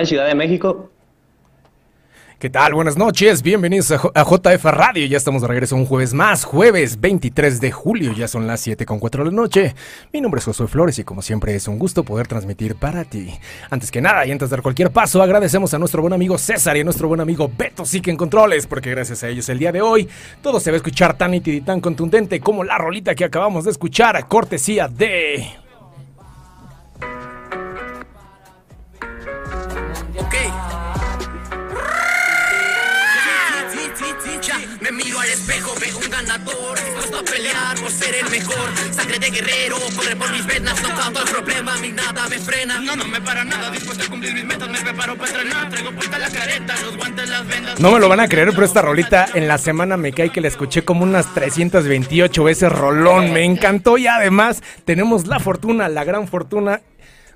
en Ciudad de México. ¿Qué tal? Buenas noches, bienvenidos a, JF Radio. Ya estamos de regreso un jueves más, jueves 23 de julio, ya son las 7 con 4 de la noche. Mi nombre es Josué Flores y como siempre es un gusto poder transmitir para ti. Antes que nada y antes de dar cualquier paso, agradecemos a nuestro buen amigo César y a nuestro buen amigo Beto Sique en Controles, porque gracias a ellos el día de hoy todo se va a escuchar tan nítido y tan contundente como la rolita que acabamos de escuchar, cortesía de... no me. No me lo van a creer, pero esta rolita en la semana me cae que la escuché como unas 328 veces rolón. Me encantó y además tenemos la fortuna, la gran fortuna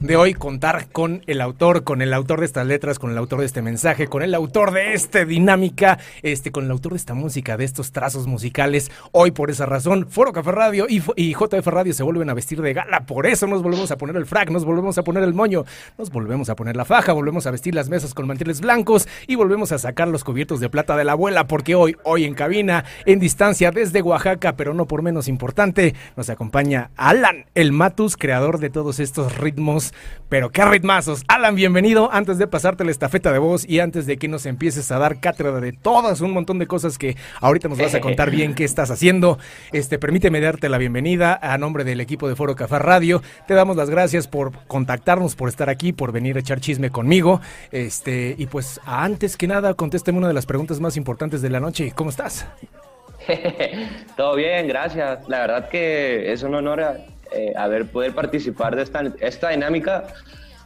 de hoy contar con el autor, con el autor de estas letras, con el autor de este mensaje, con el autor de esta dinámica, este, con el autor de esta música, de estos trazos musicales. Hoy por esa razón, Foro Café Radio y, JF Radio se vuelven a vestir de gala. Por eso nos volvemos a poner el frac, nos volvemos a poner el moño, nos volvemos a poner la faja, volvemos a vestir las mesas con manteles blancos y volvemos a sacar los cubiertos de plata de la abuela, porque hoy, hoy en cabina, en distancia desde Oaxaca, pero no por menos importante, nos acompaña Alan, el Matus, creador de todos estos ritmos pero qué ritmazos. Alan, bienvenido. Antes de pasarte la estafeta de voz y antes de que nos empieces a dar cátedra de todas un montón de cosas que ahorita nos vas a contar bien qué estás haciendo, este, permíteme darte la bienvenida a nombre del equipo de Foro Café Radio. Te damos las gracias por contactarnos, por estar aquí, por venir a echar chisme conmigo. Este, y pues antes que nada, contésteme una de las preguntas más importantes de la noche. ¿Cómo estás? Todo bien, gracias. La verdad que es un honor eh, haber poder participar de esta, esta dinámica.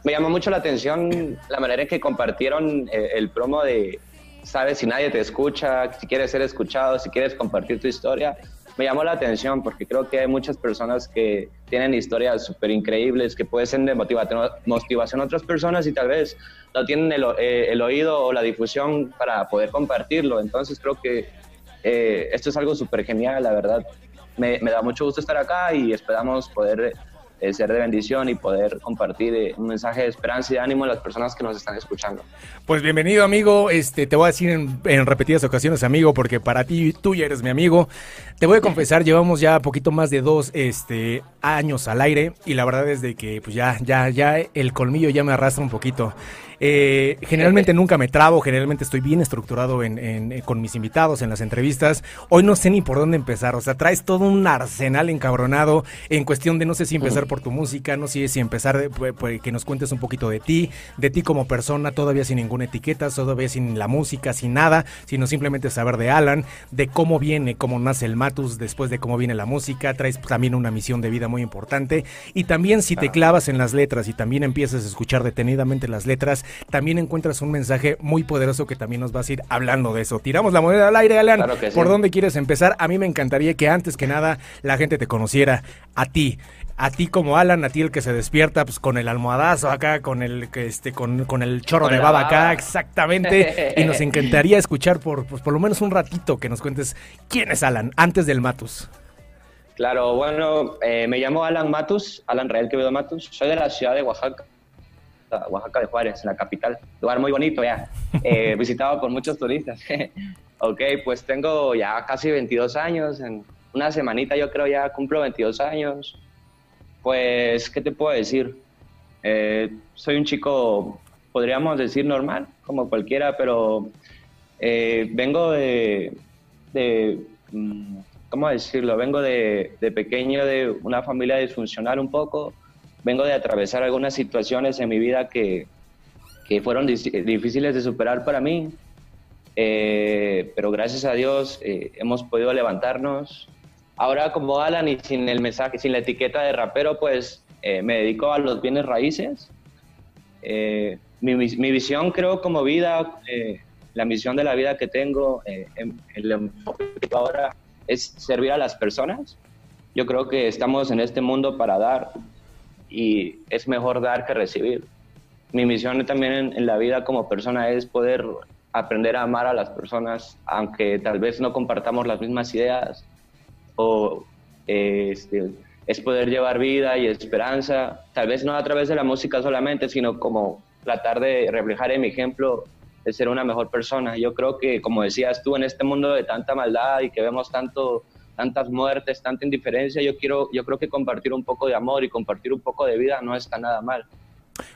Me llamó mucho la atención la manera en que compartieron eh, el promo de, sabes, si nadie te escucha, si quieres ser escuchado, si quieres compartir tu historia. Me llamó la atención porque creo que hay muchas personas que tienen historias súper increíbles que pueden ser de motivación a otras personas y tal vez no tienen el, eh, el oído o la difusión para poder compartirlo. Entonces creo que esto es algo súper genial, la verdad me, da mucho gusto estar acá y esperamos poder eh, ser de bendición y poder compartir eh, un mensaje de esperanza y de ánimo a las personas que nos están escuchando. Pues bienvenido amigo, este te voy a decir en, repetidas ocasiones amigo porque para ti tú ya eres mi amigo. Te voy a confesar, llevamos ya poquito más de dos este, años al aire y la verdad es de que pues ya ya ya el colmillo ya me arrastra un poquito. Eh, generalmente nunca me trabo, generalmente estoy bien estructurado en, con mis invitados en las entrevistas. Hoy no sé ni por dónde empezar, o sea, traes todo un arsenal encabronado en cuestión de no sé si empezar por tu música, no sé si empezar de, pues, pues, que nos cuentes un poquito de ti, de ti como persona, todavía sin ninguna etiqueta, todavía sin la música, sin nada, sino simplemente saber de Alan, de cómo viene, cómo nace el Matus, después de cómo viene la música, traes también una misión de vida muy importante y también si te clavas en las letras y también empiezas a escuchar detenidamente las letras, también encuentras un mensaje muy poderoso que también nos vas a ir hablando de eso. Tiramos la moneda al aire, Alan. ¿Por dónde quieres empezar? A mí me encantaría que antes que nada la gente te conociera a ti a ti como Alan, a ti el que se despierta pues con el almohadazo acá, con el este con, con el chorro de baba, acá, exactamente, y nos encantaría escuchar por pues, por lo menos un ratito que nos cuentes quién es Alan antes del Matus. Claro, bueno, eh, me llamo Alan Matus, Alan Rael Quevedo Matus, soy de la ciudad de Oaxaca. Oaxaca de Juárez, en la capital. Lugar muy bonito ya, eh, visitado por muchos turistas. ok, pues tengo ya casi 22 años, en una semanita yo creo ya cumplo 22 años. Pues, ¿qué te puedo decir? Eh, soy un chico, podríamos decir normal, como cualquiera, pero eh, vengo de, mm, ¿cómo decirlo? Vengo de, de pequeño de una familia disfuncional un poco vengo de atravesar algunas situaciones en mi vida que, que fueron difíciles de superar para mí, eh, pero gracias a Dios eh, hemos podido levantarnos. Ahora como Alan y sin el mensaje, sin la etiqueta de rapero, pues eh, me dedico a los bienes raíces. Mi, mi, visión creo como vida, la misión de la vida que tengo, el enfoque ahora es servir a las personas. Yo creo que estamos en este mundo para dar, y es mejor dar que recibir. Mi misión también en, la vida como persona es poder aprender a amar a las personas, aunque tal vez no compartamos las mismas ideas o este, es poder llevar vida y esperanza, tal vez no a través de la música solamente, sino como tratar de reflejar en mi ejemplo de ser una mejor persona. Yo creo que, como decías tú, en este mundo de tanta maldad y que vemos tanto, tantas muertes, tanta indiferencia, yo, quiero, yo creo que compartir un poco de amor y compartir un poco de vida no está nada mal.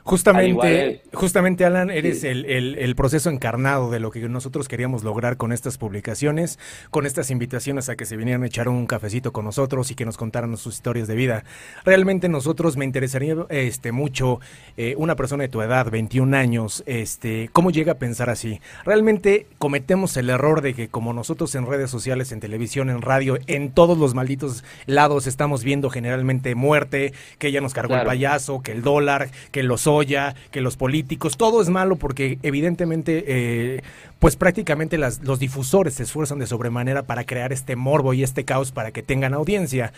Justamente, justamente Alan, eres el, el, proceso encarnado de lo que nosotros queríamos lograr con estas publicaciones, con estas invitaciones a que se vinieran a echar un cafecito con nosotros y que nos contaran sus historias de vida. Realmente nosotros me interesaría este mucho eh, una persona de tu edad, 21 años, este, cómo llega a pensar así. Realmente cometemos el error de que como nosotros en redes sociales, en televisión, en radio, en todos los malditos lados estamos viendo generalmente muerte, que ya nos cargó el payaso, que el dólar, que el los Oya, que los políticos, todo es malo porque evidentemente, eh, pues prácticamente las, los difusores se esfuerzan de sobremanera para crear este morbo y este caos para que tengan audiencia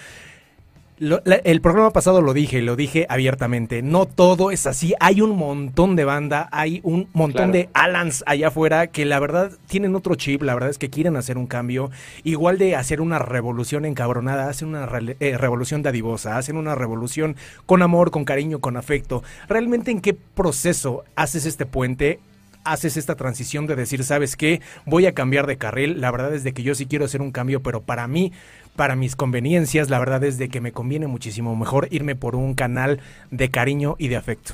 el programa pasado lo dije, lo dije abiertamente. No todo es así. Hay un montón de banda, hay un montón de Alans allá afuera que la verdad tienen otro chip. La verdad es que quieren hacer un cambio. Igual de hacer una revolución encabronada, hacen una eh, revolución dadivosa, hacen una revolución con amor, con cariño, con afecto. ¿Realmente en qué proceso haces este puente? haces esta transición de decir, ¿sabes qué? Voy a cambiar de carril. La verdad es de que yo sí quiero hacer un cambio, pero para mí para mis conveniencias, la verdad es de que me conviene muchísimo mejor irme por un canal de cariño y de afecto.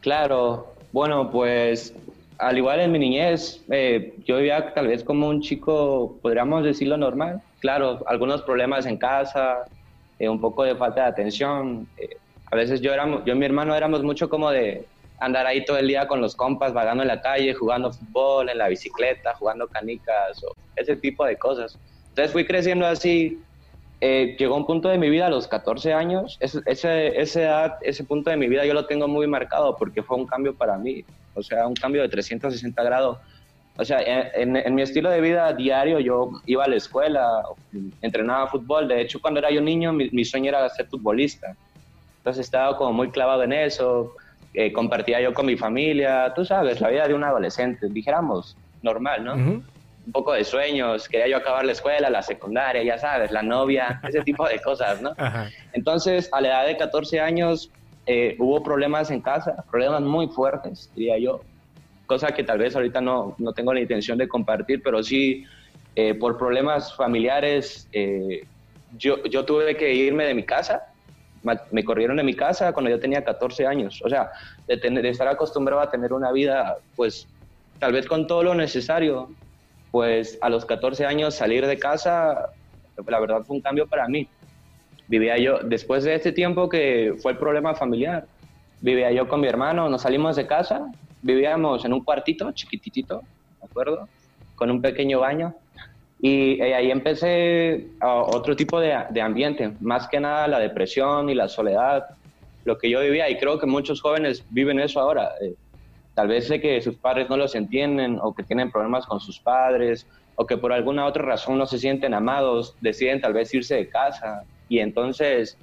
Claro, bueno, pues al igual en mi niñez, eh, yo vivía tal vez como un chico, podríamos decirlo normal. Claro, algunos problemas en casa, eh, un poco de falta de atención. Eh, a veces yo, éramos, yo y mi hermano éramos mucho como de andar ahí todo el día con los compas, vagando en la calle, jugando fútbol, en la bicicleta, jugando canicas o ese tipo de cosas. Entonces fui creciendo así. Eh, llegó un punto de mi vida a los 14 años. Ese, ese, edad, ese punto de mi vida yo lo tengo muy marcado porque fue un cambio para mí. O sea, un cambio de 360 grados. O sea, en, mi estilo de vida diario yo iba a la escuela, entrenaba fútbol. De hecho, cuando era yo niño, mi, sueño era ser futbolista. Entonces estaba como muy clavado en eso. Eh, compartía yo con mi familia. Tú sabes, la vida de un adolescente, dijéramos, normal, ¿no? Un poco de sueños, quería yo acabar la escuela, la secundaria, ya sabes, la novia, ese tipo de cosas, ¿no? Entonces, a la edad de 14 años, eh, hubo problemas en casa, problemas muy fuertes, diría yo, cosa que tal vez ahorita no, no tengo la intención de compartir, pero sí, eh, por problemas familiares, eh, yo, yo tuve que irme de mi casa, me corrieron de mi casa cuando yo tenía 14 años, o sea, de, tener, de estar acostumbrado a tener una vida, pues, tal vez con todo lo necesario, pues a los 14 años salir de casa, la verdad fue un cambio para mí. Vivía yo, después de este tiempo que fue el problema familiar, vivía yo con mi hermano, nos salimos de casa, vivíamos en un cuartito chiquitito, ¿de acuerdo? Con un pequeño baño. Y, eh, ahí empecé otro tipo de, de, ambiente, más que nada la depresión y la soledad, lo que yo vivía, y creo que muchos jóvenes viven eso ahora. Eh, tal vez de que sus padres no los entienden o que tienen problemas con sus padres o que por alguna otra razón no se sienten amados, deciden tal vez irse de casa y entonces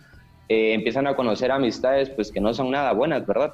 eh, empiezan a conocer amistades pues que no son nada buenas, ¿verdad?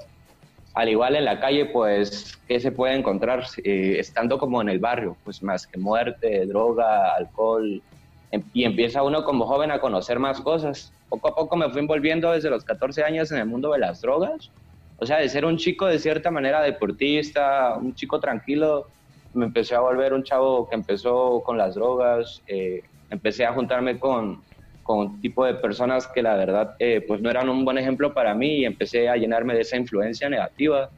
Al igual en la calle, pues, ¿qué se puede encontrar eh, estando como en el barrio? Pues más que muerte, droga, alcohol, em, y empieza uno como joven a conocer más cosas. Poco a poco me fui envolviendo desde los 14 años en el mundo de las drogas o sea, de ser un chico de cierta manera deportista, un chico tranquilo, me empecé a volver un chavo que empezó con las drogas, eh, empecé a juntarme con, con tipo de personas que la verdad eh, pues no eran un buen ejemplo para mí y empecé a llenarme de esa influencia negativa.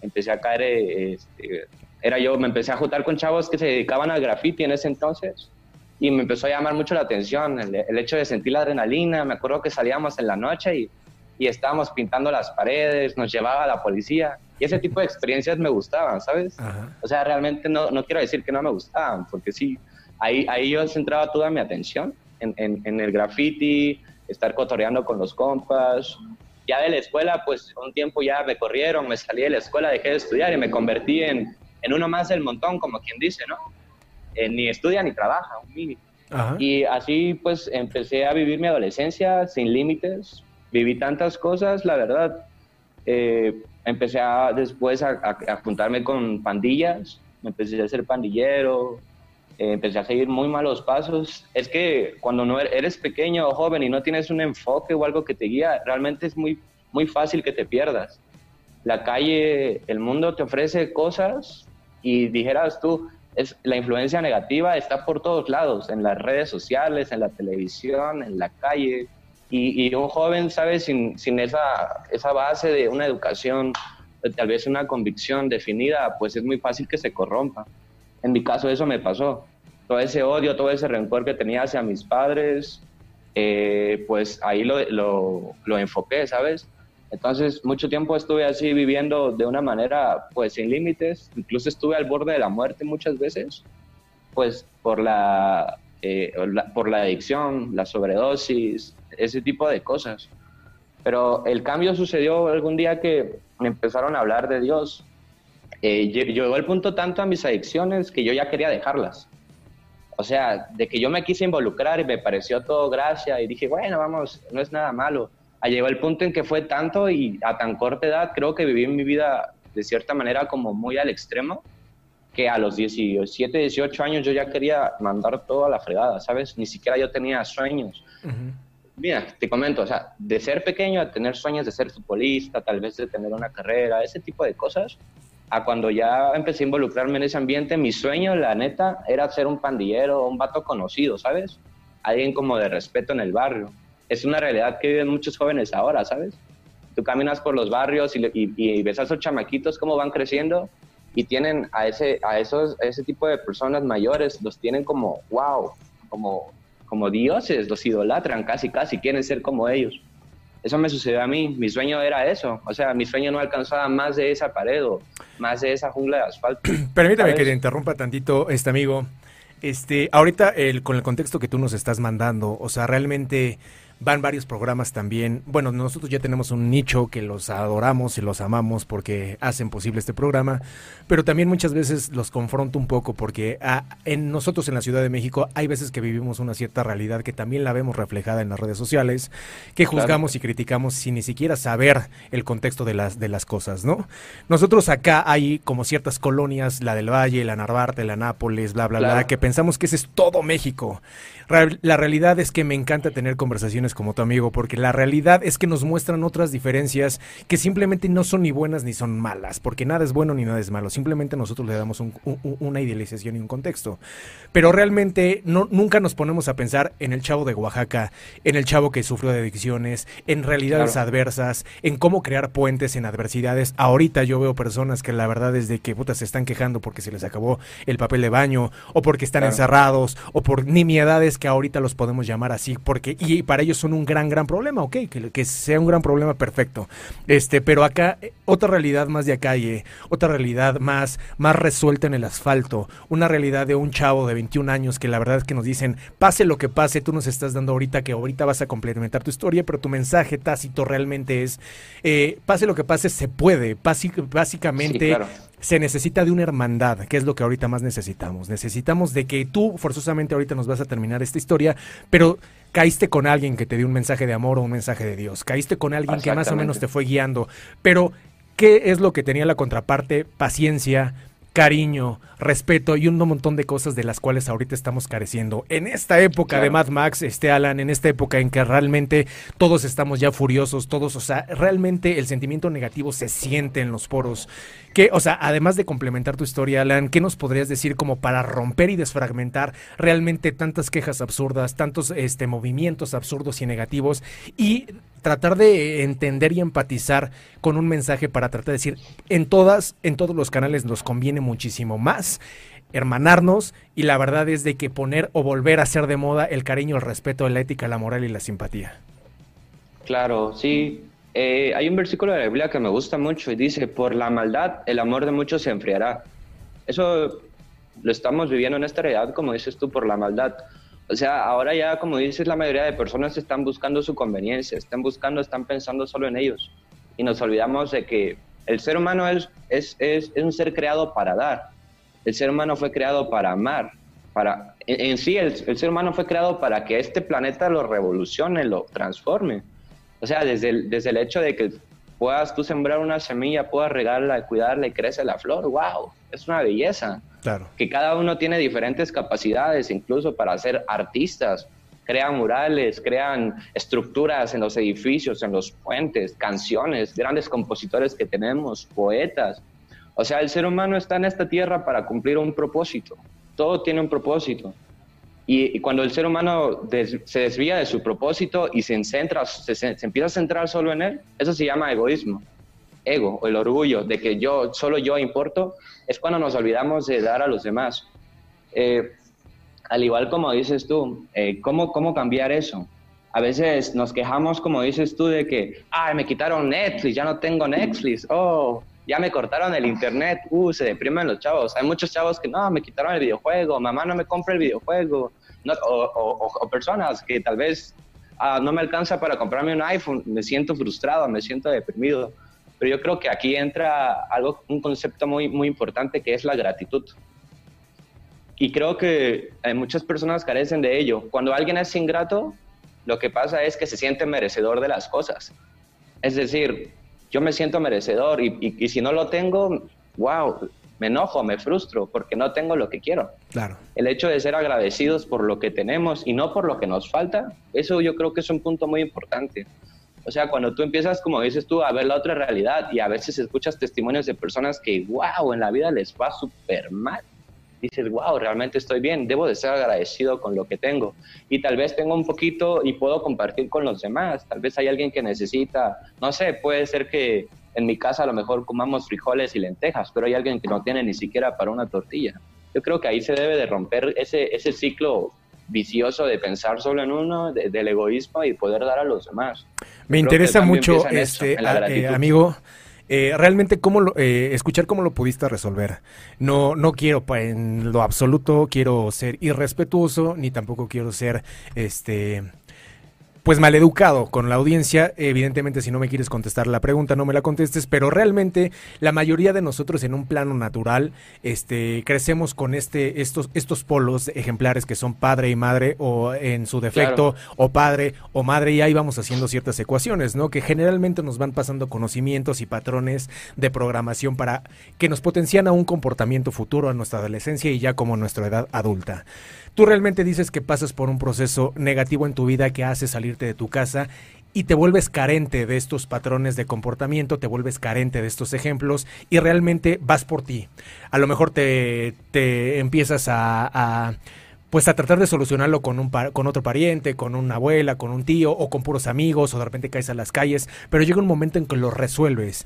Empecé a caer, eh, este, era yo, me empecé a juntar con chavos que se dedicaban al graffiti en ese entonces y me empezó a llamar mucho la atención el, el hecho de sentir la adrenalina. Me acuerdo que salíamos en la noche y y estábamos pintando las paredes, nos llevaba la policía y ese tipo de experiencias me gustaban, ¿sabes? O sea, realmente no, no, quiero decir que no me gustaban, porque sí, ahí, ahí yo centraba toda mi atención en, en, el graffiti, estar cotoreando con los compas. Ya de la escuela, pues un tiempo ya me corrieron, me salí de la escuela, dejé de estudiar y me convertí en, en uno más del montón, como quien dice, ¿no? Eh, ni estudia ni trabaja, un mini. Y así pues empecé a vivir mi adolescencia sin límites, viví tantas cosas, la verdad. Eh, empecé a, después a, juntarme con pandillas, empecé a ser pandillero, eh, empecé a seguir muy malos pasos. Es que cuando no er-, eres pequeño o joven y no tienes un enfoque o algo que te guía, realmente es muy, muy fácil que te pierdas. La calle, el mundo te ofrece cosas y dijeras tú, es, la influencia negativa está por todos lados, en las redes sociales, en la televisión, en la calle. Y, y un joven, ¿sabes? Sin, sin esa, esa base de una educación, tal vez una convicción definida, pues es muy fácil que se corrompa. En mi caso eso me pasó. Todo ese odio, todo ese rencor que tenía hacia mis padres, eh, pues ahí lo, lo, lo, enfoqué, ¿sabes? Entonces mucho tiempo estuve así viviendo de una manera pues sin límites, incluso estuve al borde de la muerte muchas veces, pues por la, eh, la por la adicción, la sobredosis, ese tipo de cosas. Pero el cambio sucedió algún día que me empezaron a hablar de Dios eh, llegó el punto tanto a mis adicciones que yo ya quería dejarlas. O sea, de que yo me quise involucrar y me pareció todo gracia y dije, bueno, vamos, no es nada malo. Ah, llegó el punto en que fue tanto y a tan corta edad creo que viví mi vida de cierta manera como muy al extremo, que a los 17, 18 años yo ya quería mandar todo a la fregada, ¿sabes? Ni siquiera yo tenía sueños. Mira, te comento, o sea, de ser pequeño a tener sueños de ser futbolista, tal vez de tener una carrera, ese tipo de cosas, a cuando ya empecé a involucrarme en ese ambiente, mi sueño, la neta, era ser un pandillero, un vato conocido, ¿sabes? Alguien como de respeto en el barrio. Es una realidad que viven muchos jóvenes ahora, ¿sabes? Tú caminas por los barrios y, ves a esos chamaquitos cómo van creciendo y tienen a ese, a esos, ese tipo de personas mayores, los tienen como, wow, como, como dioses, los idolatran casi, casi, quieren ser como ellos. Eso me sucedió a mí, mi sueño era eso, o sea, mi sueño no alcanzaba más de esa pared o más de esa jungla de asfalto. Permítame que te interrumpa tantito, este amigo. Este, ahorita el, con el contexto que tú nos estás mandando, o sea, realmente van varios programas también. Bueno, nosotros ya tenemos un nicho que los adoramos y los amamos porque hacen posible este programa, pero también muchas veces los confronto un poco porque ah, en nosotros en la Ciudad de México hay veces que vivimos una cierta realidad que también la vemos reflejada en las redes sociales, que juzgamos y criticamos sin ni siquiera saber el contexto de las de las cosas, ¿no? Nosotros acá hay como ciertas colonias, la del Valle, la Narvarte, la Nápoles, bla bla bla, que pensamos que ese es todo México. La realidad es que me encanta tener conversaciones como tu amigo, porque la realidad es que nos muestran otras diferencias que simplemente no son ni buenas ni son malas, porque nada es bueno ni nada es malo, simplemente nosotros le damos una idealización y un contexto. Pero realmente no, nunca nos ponemos a pensar en el chavo de Oaxaca, en el chavo que sufrió de adicciones, en realidades adversas, en cómo crear puentes en adversidades. Ahorita yo veo personas que la verdad es de que puta se están quejando porque se les acabó el papel de baño, o porque están encerrados, o por nimiedades que ahorita los podemos llamar así, porque, y para ellos son un gran, gran problema, ok, que, sea un gran problema, perfecto. Este, pero acá, eh, otra realidad más de calle, otra realidad más, más resuelta en el asfalto, una realidad de un chavo de 21 años que la verdad es que nos dicen, pase lo que pase, tú nos estás dando ahorita que ahorita vas a complementar tu historia, pero tu mensaje tácito realmente es, eh, pase lo que pase, se puede, básicamente se necesita de una hermandad, que es lo que ahorita más necesitamos. Necesitamos de que tú forzosamente ahorita nos vas a terminar esta historia, pero caíste con alguien que te dio un mensaje de amor o un mensaje de Dios, caíste con alguien que más o menos te fue guiando, pero ¿qué es lo que tenía la contraparte? Paciencia, cariño, respeto y un montón de cosas de las cuales ahorita estamos careciendo. En esta época de Mad Max, este Alan, en esta época en que realmente todos estamos ya furiosos, todos, o sea, realmente el sentimiento negativo se siente en los poros. Que, o sea, además de complementar tu historia, Alan, ¿qué nos podrías decir como para romper y desfragmentar realmente tantas quejas absurdas, tantos este, movimientos absurdos y negativos y tratar de entender y empatizar con un mensaje para tratar de decir, en todas, en todos los canales nos conviene muchísimo más hermanarnos y la verdad es de que poner o volver a ser de moda el cariño, el respeto, la ética, la moral y la simpatía. Claro, sí. Eh, hay un versículo de la Biblia que me gusta mucho y dice, por la maldad el amor de muchos se enfriará. Eso lo estamos viviendo en esta realidad, como dices tú, por la maldad. O sea, ahora ya, como dices, la mayoría de personas están buscando su conveniencia, están buscando, están pensando solo en ellos. Y nos olvidamos de que el ser humano es, es, es, un ser creado para dar. El ser humano fue creado para amar. Para, en, sí, el, el, ser humano fue creado para que este planeta lo revolucione, lo transforme. O sea, desde desde el hecho de que puedas tú sembrar una semilla, puedas regarla, cuidarla y crece la flor, wow, es una belleza. Claro. Que cada uno tiene diferentes capacidades, incluso para ser artistas. Crean murales, crean estructuras en los edificios, en los puentes, canciones, grandes compositores que tenemos, poetas. O sea, el ser humano está en esta tierra para cumplir un propósito. Todo tiene un propósito. Y, cuando el ser humano se desvía de su propósito y se, centra, se, empieza a centrar solo en él, eso se llama egoísmo. Ego el orgullo de que yo, solo yo importo, es cuando nos olvidamos de dar a los demás. Eh, al igual como dices tú, eh, ¿cómo, ¿cómo cambiar eso? A veces nos quejamos, como dices tú, de que, ah, me quitaron Netflix, ya no tengo Netflix, oh, ya me cortaron el internet, uh, se deprimen los chavos. Hay muchos chavos que no, me quitaron el videojuego, mamá no me compra el videojuego, o, personas que tal vez ah, no me alcanza para comprarme un iPhone, me siento frustrado, me siento deprimido. Pero yo creo que aquí entra algo, un concepto muy, muy importante que es la gratitud. Y creo que hay muchas personas carecen de ello. Cuando alguien es ingrato, lo que pasa es que se siente merecedor de las cosas. Es decir, yo me siento merecedor y, y, si no lo tengo, wow, me enojo, me frustro porque no tengo lo que quiero. Claro. El hecho de ser agradecidos por lo que tenemos y no por lo que nos falta, eso yo creo que es un punto muy importante. O sea, cuando tú empiezas, como dices tú, a ver la otra realidad y a veces escuchas testimonios de personas que, wow, en la vida les va súper mal dices, wow, realmente estoy bien, debo de ser agradecido con lo que tengo. Y tal vez tengo un poquito y puedo compartir con los demás. Tal vez hay alguien que necesita, no sé, puede ser que en mi casa a lo mejor comamos frijoles y lentejas, pero hay alguien que no tiene ni siquiera para una tortilla. Yo creo que ahí se debe de romper ese, ese ciclo vicioso de pensar solo en uno, del egoísmo y poder dar a los demás. Me interesa mucho, este, eh, amigo, eh, realmente cómo lo, eh, escuchar cómo lo pudiste resolver. No, no quiero en lo absoluto, quiero ser irrespetuoso, ni tampoco quiero ser este pues maleducado con la audiencia. Evidentemente, si no me quieres contestar la pregunta, no me la contestes, pero realmente la mayoría de nosotros en un plano natural, este, crecemos con este, estos, estos polos ejemplares que son padre y madre, o en su defecto, o padre o madre, y ahí vamos haciendo ciertas ecuaciones, ¿no? Que generalmente nos van pasando conocimientos y patrones de programación para que nos potencian a un comportamiento futuro a nuestra adolescencia y ya como nuestra edad adulta. Tú realmente dices que pasas por un proceso negativo en tu vida que hace salirte de tu casa y te vuelves carente de estos patrones de comportamiento, te vuelves carente de estos ejemplos y realmente vas por ti. A lo mejor te, te empiezas a, pues a tratar de solucionarlo con un con otro pariente, con una abuela, con un tío o con puros amigos o de repente caes a las calles, pero llega un momento en que lo resuelves.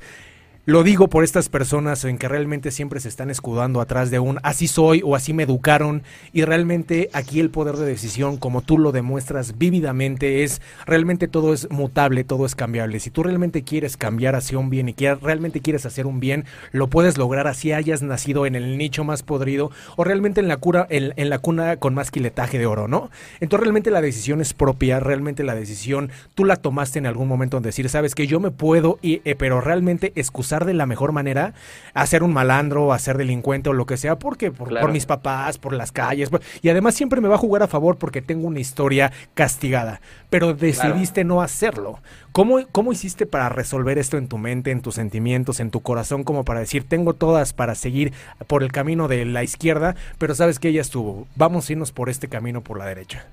Lo digo por estas personas en que realmente siempre se están escudando atrás de un así soy o así me educaron y realmente aquí el poder de decisión como tú lo demuestras vívidamente es realmente todo es mutable, todo es cambiable. Si tú realmente quieres cambiar hacia un bien y realmente quieres hacer un bien, lo puedes lograr así hayas nacido en el nicho más podrido o realmente en la cura en, en la cuna con más quiletaje de oro, ¿no? Entonces realmente la decisión es propia, realmente la decisión tú la tomaste en algún momento en decir, sabes que yo me puedo y eh, pero realmente excusar de la mejor manera a ser un malandro, a ser delincuente o lo que sea, porque por, mis papás, por las calles, y además siempre me va a jugar a favor porque tengo una historia castigada, pero decidiste no hacerlo. ¿Cómo, ¿Cómo hiciste para resolver esto en tu mente, en tus sentimientos, en tu corazón, como para decir, tengo todas para seguir por el camino de la izquierda, pero sabes que ella estuvo, vamos a irnos por este camino por la derecha?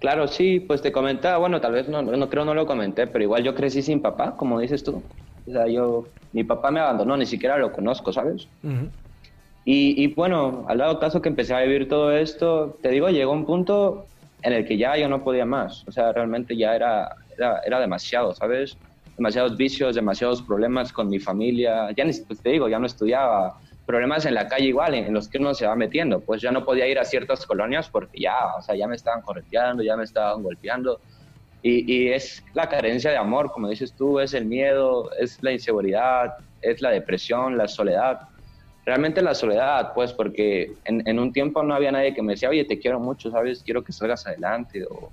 Claro, sí, pues te comentaba, bueno, tal vez no, no creo no lo comenté, pero igual yo crecí sin papá, como dices tú. O sea, yo, mi papá me abandonó, ni siquiera lo conozco, ¿sabes? y, y, bueno, al dado caso que empecé a vivir todo esto, te digo, llegó un punto en el que ya yo no podía más. O sea, realmente ya era, era, era demasiado, ¿sabes? Demasiados vicios, demasiados problemas con mi familia. Ya ni, pues te digo, ya no estudiaba. Problemas en la calle igual, en, los que uno se va metiendo. Pues ya no podía ir a ciertas colonias porque ya, o sea, ya me estaban correteando, ya me estaban golpeando y, es la carencia de amor, como dices tú, es el miedo, es la inseguridad, es la depresión, la soledad. Realmente la soledad, pues, porque en, un tiempo no había nadie que me decía, oye, te quiero mucho, ¿sabes? Quiero que salgas adelante, o,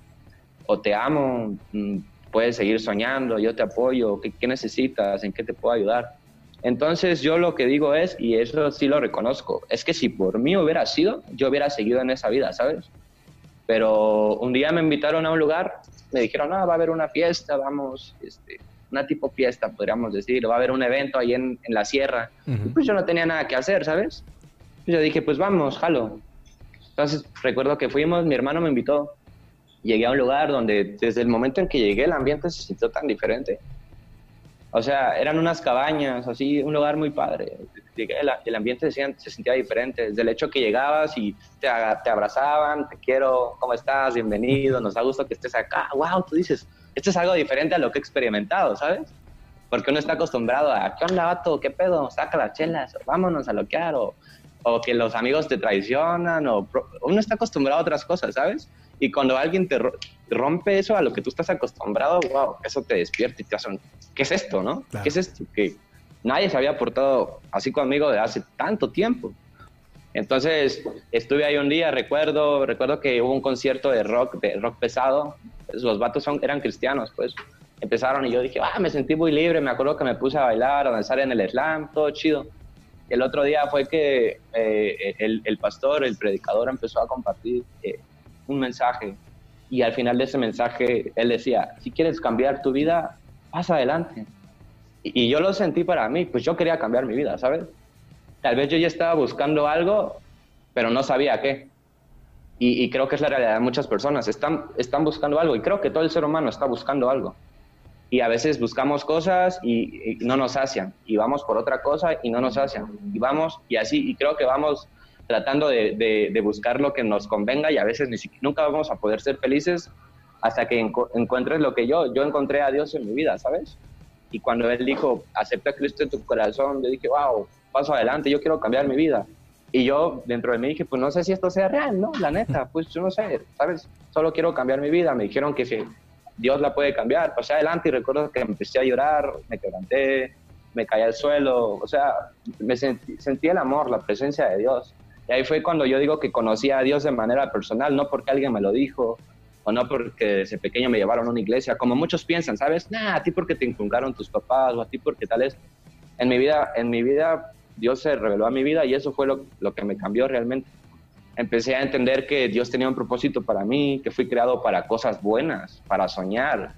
o te amo, mm, puedes seguir soñando, yo te apoyo, ¿qué, ¿qué, necesitas? ¿En qué te puedo ayudar? Entonces yo lo que digo es, y eso sí lo reconozco, es que si por mí hubiera sido, yo hubiera seguido en esa vida, ¿sabes? Pero un día me invitaron a un lugar me dijeron, no, va a haber una fiesta, vamos, este, una tipo fiesta, podríamos decir, va a haber un evento ahí en, en la sierra. Y pues yo no tenía nada que hacer, ¿sabes? Y yo dije, pues vamos, jalo. Entonces recuerdo que fuimos, mi hermano me invitó. Llegué a un lugar donde desde el momento en que llegué el ambiente se sintió tan diferente. O sea, eran unas cabañas, así, un lugar muy padre. Llegué, el, el ambiente se, se, sentía diferente. Desde el hecho que llegabas y te, te, abrazaban, te quiero, ¿cómo estás? Bienvenido, nos da gusto que estés acá. ¡Wow! Tú dices, esto es algo diferente a lo que he experimentado, ¿sabes? Porque uno está acostumbrado a, ¿qué onda, vato? ¿Qué pedo? Saca las chelas, vámonos a loquear, o, o que los amigos te traicionan, o uno está acostumbrado a otras cosas, ¿sabes? Y cuando alguien te rompe eso a lo que tú estás acostumbrado, wow, eso te despierta y te hace, ¿qué es esto, no? Claro. ¿Qué es esto? Que nadie se había portado así conmigo de hace tanto tiempo. Entonces, estuve ahí un día, recuerdo, recuerdo que hubo un concierto de rock, rock pesado. Los vatos eran cristianos, pues. Empezaron y yo dije, ah, me sentí muy libre. Me acuerdo que me puse a bailar, a danzar en el slam, todo chido. El otro día fue que eh, el, el, pastor, el predicador, empezó a compartir eh, un mensaje y al final de ese mensaje él decía, si quieres cambiar tu vida, pasa adelante. Y, yo lo sentí para mí, pues yo quería cambiar mi vida, ¿sabes? Tal vez yo ya estaba buscando algo, pero no sabía qué. Y, y creo que es la realidad de muchas personas, están, están buscando algo y creo que todo el ser humano está buscando algo. Y a veces buscamos cosas y, y no nos sacian, y vamos por otra cosa y no nos sacian, y vamos y así, y creo que vamos tratando de, de, de, buscar lo que nos convenga y a veces ni siquiera, nunca vamos a poder ser felices hasta que enco encuentres lo que yo, yo encontré a Dios en mi vida, ¿sabes? Y cuando Él dijo, acepta a Cristo en tu corazón, yo dije, wow, paso adelante, yo quiero cambiar mi vida. Y yo dentro de mí dije, pues no sé si esto sea real, ¿no? La neta, pues yo no sé, ¿sabes? Solo quiero cambiar mi vida. Me dijeron que si Dios la puede cambiar. Pasé adelante y recuerdo que empecé a llorar, me quebranté, me caí al suelo. O sea, me sentí, sentí el amor, la presencia de Dios. Y ahí fue cuando yo digo que conocí a Dios de manera personal, no porque alguien me lo dijo, o no porque desde pequeño me llevaron a una iglesia, como muchos piensan, ¿sabes? Nah, a ti porque te inculcaron tus papás, o a ti porque tal es. En mi vida, en mi vida, Dios se reveló a mi vida y eso fue lo, lo que me cambió realmente. Empecé a entender que Dios tenía un propósito para mí, que fui creado para cosas buenas, para soñar,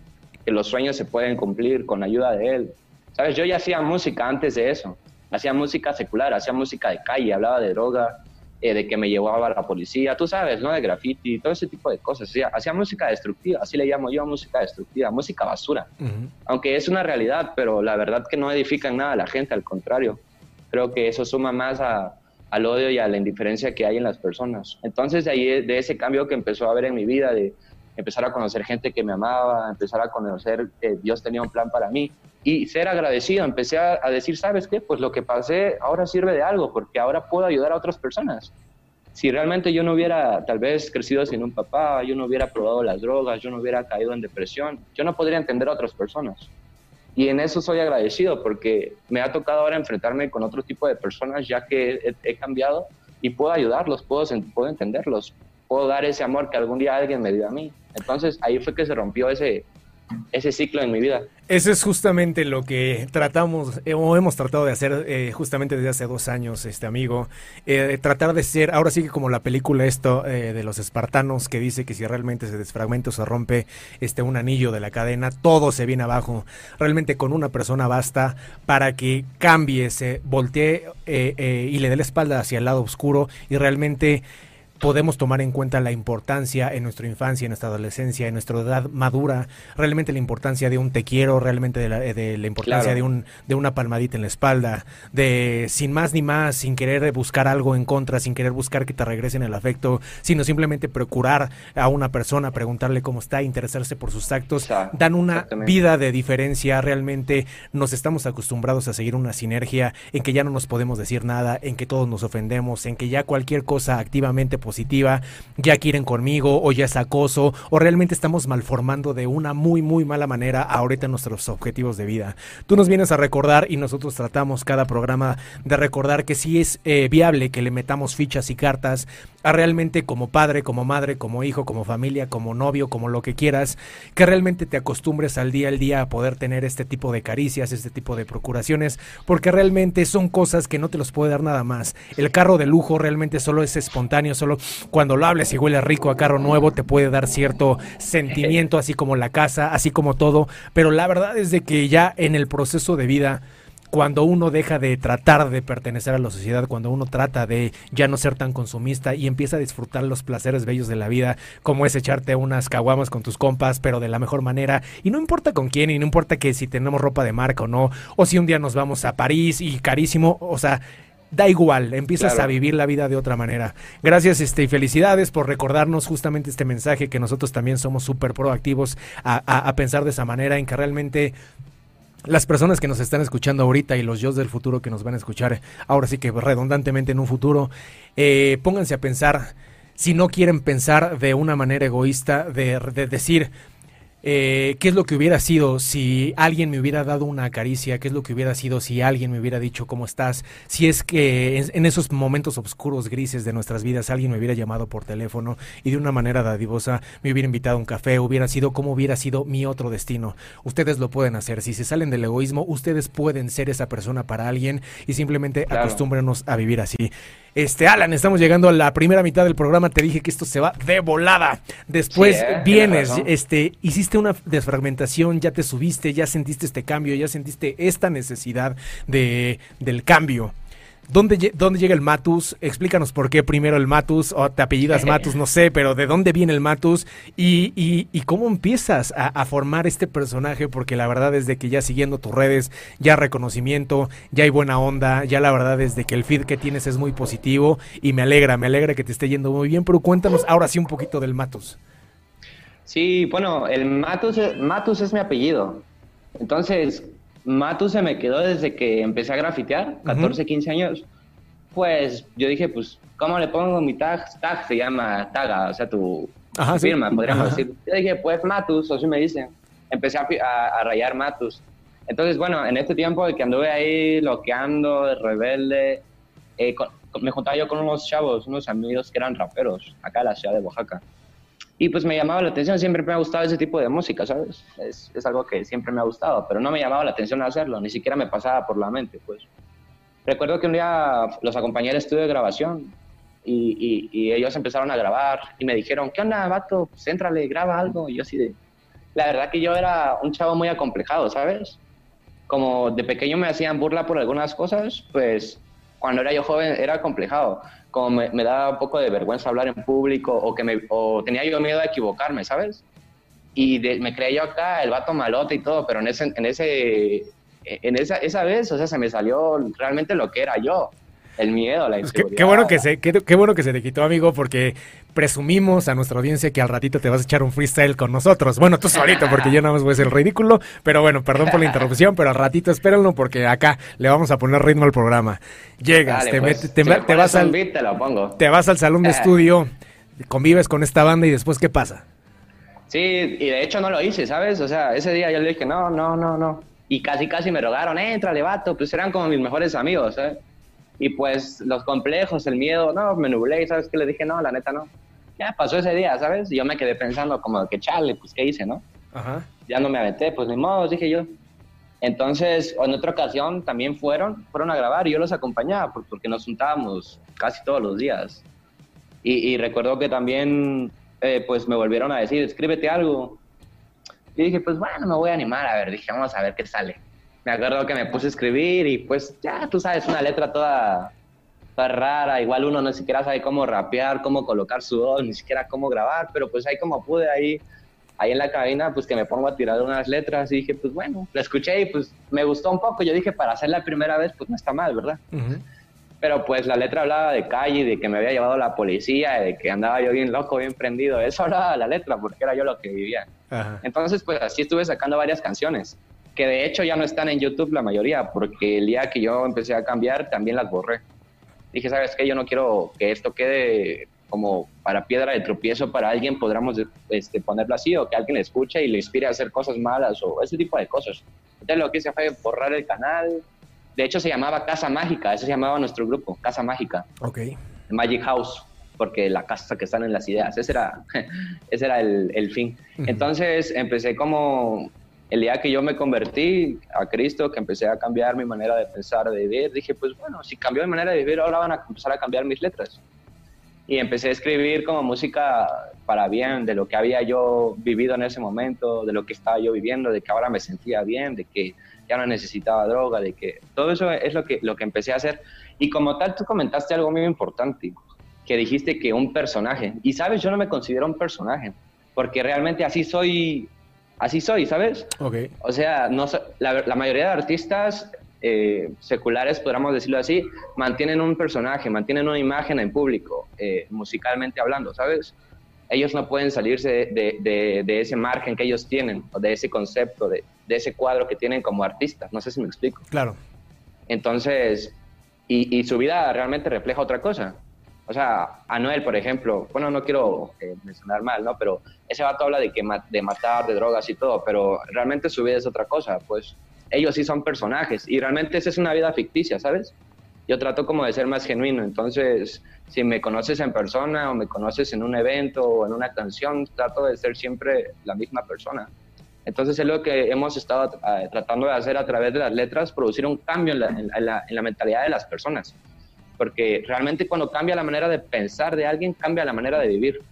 que los sueños se pueden cumplir con la ayuda de Él. ¿Sabes? Yo ya hacía música antes de eso. Hacía música secular, hacía música de calle, hablaba de droga, eh, de que me llevaba a la policía, tú sabes, ¿no? De graffiti, todo ese tipo de cosas. Hacía, hacía música destructiva, así le llamo yo música destructiva, música basura. Uh -huh. Aunque es una realidad, pero la verdad que no edifica en nada a la gente, al contrario. Creo que eso suma más a, al odio y a la indiferencia que hay en las personas. Entonces, de ahí, de ese cambio que empezó a haber en mi vida, de empezar a conocer gente que me amaba, empezar a conocer que Dios tenía un plan para mí y ser agradecido. Empecé a, a, decir, ¿sabes qué? Pues lo que pasé ahora sirve de algo, porque ahora puedo ayudar a otras personas. Si realmente yo no hubiera tal vez crecido sin un papá, yo no hubiera probado las drogas, yo no hubiera caído en depresión, yo no podría entender a otras personas. Y en eso soy agradecido porque me ha tocado ahora enfrentarme con otro tipo de personas ya que he, he cambiado y puedo ayudarlos, puedo, puedo entenderlos, puedo dar ese amor que algún día alguien me dio a mí. Entonces ahí fue que se rompió ese, ese ciclo en mi vida. Eso es justamente lo que tratamos eh, o hemos tratado de hacer eh, justamente desde hace dos años, este amigo. Eh, tratar de ser, ahora sí que como la película esto eh, de los espartanos que dice que si realmente se desfragmenta o se rompe este un anillo de la cadena, todo se viene abajo. Realmente con una persona basta para que cambie, se voltee y le dé la espalda hacia el lado oscuro y realmente podemos tomar en cuenta la importancia en nuestra infancia, en nuestra adolescencia, en nuestra edad madura, realmente la importancia de un te quiero, realmente de la, de la importancia claro. de, un, de una palmadita en la espalda, de sin más ni más, sin querer buscar algo en contra, sin querer buscar que te regresen el afecto, sino simplemente procurar a una persona, preguntarle cómo está, interesarse por sus actos, Exacto. dan una vida de diferencia, realmente nos estamos acostumbrados a seguir una sinergia en que ya no nos podemos decir nada, en que todos nos ofendemos, en que ya cualquier cosa activamente positiva, ya quieren conmigo o ya es acoso o realmente estamos malformando de una muy muy mala manera ahorita nuestros objetivos de vida. Tú nos vienes a recordar y nosotros tratamos cada programa de recordar que sí es eh, viable que le metamos fichas y cartas a realmente como padre, como madre, como hijo, como familia, como novio, como lo que quieras, que realmente te acostumbres al día al día a poder tener este tipo de caricias, este tipo de procuraciones, porque realmente son cosas que no te los puede dar nada más. El carro de lujo realmente solo es espontáneo, solo cuando lo hables y huele rico a carro nuevo, te puede dar cierto sentimiento, así como la casa, así como todo. Pero la verdad es de que ya en el proceso de vida cuando uno deja de tratar de pertenecer a la sociedad, cuando uno trata de ya no ser tan consumista y empieza a disfrutar los placeres bellos de la vida, como es echarte unas caguamas con tus compas, pero de la mejor manera, y no importa con quién, y no importa que si tenemos ropa de marca o no, o si un día nos vamos a París y carísimo, o sea, da igual, empiezas a vivir la vida de otra manera. Gracias este, y felicidades por recordarnos justamente este mensaje que nosotros también somos súper proactivos a, a, pensar de esa manera, en que realmente las personas que nos están escuchando ahorita y los yo del futuro que nos van a escuchar ahora sí que redundantemente en un futuro, eh, pónganse a pensar, si no quieren pensar de una manera egoísta, de, de decir, eh, qué es lo que hubiera sido si alguien me hubiera dado una caricia, qué es lo que hubiera sido si alguien me hubiera dicho cómo estás, si es que en, esos momentos oscuros, grises de nuestras vidas, alguien me hubiera llamado por teléfono y de una manera dadivosa me hubiera invitado a un café, hubiera sido como hubiera sido mi otro destino. Ustedes lo pueden hacer, si se salen del egoísmo, ustedes pueden ser esa persona para alguien y simplemente acostúmbrenos a vivir así. Este, Alan, estamos llegando a la primera mitad del programa. Te dije que esto se va de volada. Después eh, vienes, este, hiciste una desfragmentación, ya te subiste, ya sentiste este cambio, ya sentiste esta necesidad de, del cambio. ¿Dónde, llega el Matus? Explícanos por qué primero el Matus, o te apellidas Matus, no sé, pero ¿de dónde viene el Matus? Y, y, cómo empiezas a, formar este personaje, porque la verdad es de que ya siguiendo tus redes, ya reconocimiento, ya hay buena onda, ya la verdad es de que el feed que tienes es muy positivo y me alegra, me alegra que te esté yendo muy bien, pero cuéntanos ahora sí un poquito del Matus. Sí, bueno, el Matus, Matus es mi apellido. Entonces, Matu se me quedó desde que empecé a grafitear, 14, 15 años. Pues yo dije, pues, ¿cómo le pongo mi tag? Tag se llama Taga, o sea, tu, firma, podríamos decir. Yo dije, pues Matus, o así me dicen. Empecé a, rayar Matus. Entonces, bueno, en este tiempo que anduve ahí loqueando, rebelde, eh, me juntaba yo con unos chavos, unos amigos que eran raperos, acá en la ciudad de Oaxaca. Y pues me llamaba la atención, siempre me ha gustado ese tipo de música, ¿sabes? Es, es, algo que siempre me ha gustado, pero no me llamaba la atención hacerlo, ni siquiera me pasaba por la mente, pues. Recuerdo que un día los acompañé al estudio de grabación y, y, ellos empezaron a grabar y me dijeron, ¿qué onda, vato? Pues éntrale, graba algo. Y yo así de... La verdad que yo era un chavo muy acomplejado, ¿sabes? Como de pequeño me hacían burla por algunas cosas, pues cuando era yo joven era acomplejado como me, daba un poco de vergüenza hablar en público o que me, o tenía yo miedo a equivocarme, ¿sabes? Y me creía yo acá el vato malote y todo, pero en ese, en ese, en esa, esa vez, o sea, se me salió realmente lo que era yo el miedo, la inseguridad. Pues qué, bueno que se, qué, bueno que se te quitó, amigo, porque presumimos a nuestra audiencia que al ratito te vas a echar un freestyle con nosotros. Bueno, tú solito, porque yo nada más voy a ser ridículo, pero bueno, perdón por la interrupción, pero al ratito espérenlo porque acá le vamos a poner ritmo al programa. Llegas, te, pues, te, vas al, te, vas al salón de eh. estudio, convives con esta banda y después, ¿qué pasa? Sí, y de hecho no lo hice, ¿sabes? O sea, ese día yo le dije, no, no, no, no. Y casi, casi me rogaron, entra, vato, pues eran como mis mejores amigos, ¿eh? Y pues los complejos, el miedo, no, me nublé y sabes que le dije, no, la neta no. Ya pasó ese día, ¿sabes? Y yo me quedé pensando como que chale, pues qué hice, ¿no? Ajá. Ya no me aventé, pues ni modo, dije yo. Entonces, en otra ocasión también fueron, fueron a grabar y yo los acompañaba porque nos juntábamos casi todos los días. Y, recuerdo que también, eh, pues me volvieron a decir, escríbete algo. Y dije, pues bueno, me voy a animar, a ver, dije, vamos a ver qué sale me acuerdo que me puse a escribir y pues ya, tú sabes, una letra toda, rara, igual uno no siquiera sabe cómo rapear, cómo colocar su voz, ni siquiera cómo grabar, pero pues ahí como pude, ahí, ahí en la cabina, pues que me pongo a tirar unas letras y dije, pues bueno, la escuché y pues me gustó un poco, yo dije, para hacer la primera vez, pues no está mal, ¿verdad? Pero pues la letra hablaba de calle, de que me había llevado la policía, de que andaba yo bien loco, bien prendido, eso hablaba la letra, porque era yo lo que vivía. Entonces, pues así estuve sacando varias canciones que de hecho ya no están en YouTube la mayoría, porque el día que yo empecé a cambiar también las borré. Dije, ¿sabes qué? Yo no quiero que esto quede como para piedra de tropiezo para alguien, podríamos este, ponerlo así, o que alguien le escuche y le inspire a hacer cosas malas o ese tipo de cosas. Entonces lo que hice fue borrar el canal. De hecho se llamaba Casa Mágica, ese se llamaba nuestro grupo, Casa Mágica. Ok. Magic House, porque la casa que están en las ideas, ese era, ese era el, el fin. Entonces empecé como el día que yo me convertí a Cristo, que empecé a cambiar mi manera de pensar, de vivir, dije, pues bueno, si cambió mi manera de vivir, ahora van a empezar a cambiar mis letras. y empecé a escribir como música para bien, de lo que había yo vivido en ese momento, de lo que estaba yo viviendo, de que ahora me sentía bien, de que ya no necesitaba droga, de que todo eso es lo que, lo que empecé a hacer. Y como tal, tú comentaste algo muy importante, que dijiste que un personaje, y sabes, yo no me considero un personaje, porque realmente así soy, así soy, ¿sabes? Okay. O sea, no, la, la mayoría de artistas eh, seculares, podríamos decirlo así, mantienen un personaje, mantienen una imagen en público, eh, musicalmente hablando, ¿sabes? Ellos no pueden salirse de, de, ese margen que ellos tienen, o de ese concepto, de, de, ese cuadro que tienen como artistas. No sé si me explico. Claro. Entonces, y, y su vida realmente refleja otra cosa. O sea, Anuel, por ejemplo, bueno, no quiero eh, mencionar mal, ¿no? Pero ese vato habla de, que de matar, de drogas y todo, pero realmente su vida es otra cosa, pues ellos sí son personajes y realmente esa es una vida ficticia, ¿sabes? Yo trato como de ser más genuino, entonces si me conoces en persona o me conoces en un evento o en una canción, trato de ser siempre la misma persona. Entonces es lo que hemos estado eh, tratando de hacer a través de las letras, producir un cambio en la, en, la, en la mentalidad de las personas. Porque realmente cuando cambia la manera de pensar de alguien, cambia la manera de vivir.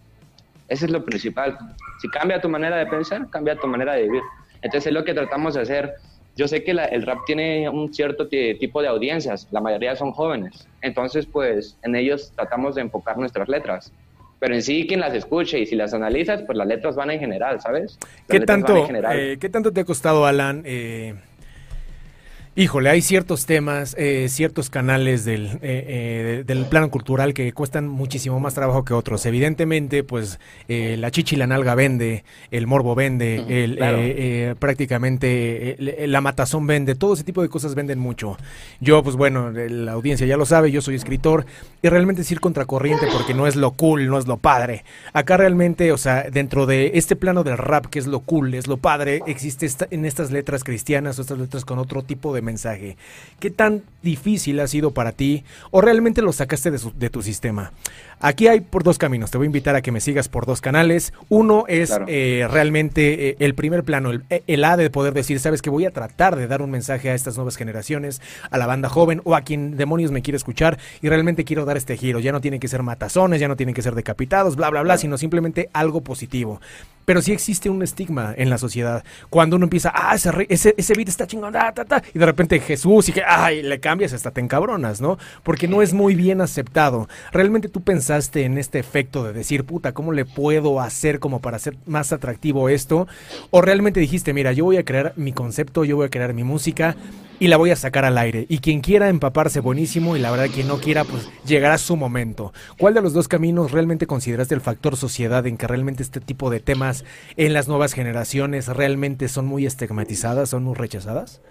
Ese es lo principal. Si cambia tu manera de pensar, cambia tu manera de vivir. Entonces es lo que tratamos de hacer yo sé que el rap tiene un cierto tipo de audiencias, la mayoría son jóvenes, entonces pues en ellos tratamos de enfocar nuestras letras. Pero en sí, quien las escuche y si las analizas, pues las letras van en general, ¿sabes? ¿Qué tanto, eh, ¿Qué tanto te ha costado, Alan, eh, Híjole, hay ciertos temas, eh, ciertos canales del, eh, eh, del plano cultural que cuestan muchísimo más trabajo que otros. Evidentemente, pues la chichi y la nalga vende, el morbo vende, el, prácticamente la matazón vende, todo ese tipo de cosas venden mucho. Yo, pues bueno, la audiencia ya lo sabe, yo soy escritor y realmente es ir contracorriente porque no es lo cool, no es lo padre. Acá realmente, o sea, dentro de este plano del rap que es lo cool, es lo padre, existe en estas letras cristianas o estas letras con otro tipo de mensaje. ¿Qué tan difícil ha sido para ti o realmente lo sacaste de, tu sistema? Aquí hay por dos caminos. Te voy a invitar a que me sigas por dos canales. Uno es eh, realmente eh, el primer plano, el, el, A de poder decir, sabes que voy a tratar de dar un mensaje a estas nuevas generaciones, a la banda joven o a quien demonios me quiere escuchar y realmente quiero dar este giro. Ya no tienen que ser matazones, ya no tienen que ser decapitados, bla, bla, bla, sino simplemente algo positivo. Pero sí existe un estigma en la sociedad. Cuando uno empieza, ah, ese, ese, ese beat está chingón, ta, ta, y de repente Jesús y que, ay, le cambias, hasta te encabronas, ¿no? Porque no es muy bien aceptado. Realmente tú pensaste en este efecto de decir, puta, ¿cómo le puedo hacer como para hacer más atractivo esto? O realmente dijiste, mira, yo voy a crear mi concepto, yo voy a crear mi música y la voy a sacar al aire. Y quien quiera empaparse, buenísimo. Y la verdad, quien no quiera, pues llegará su momento. ¿Cuál de los dos caminos realmente consideraste el factor sociedad en que realmente este tipo de temas en las nuevas generaciones realmente son muy estigmatizadas, son muy rechazadas?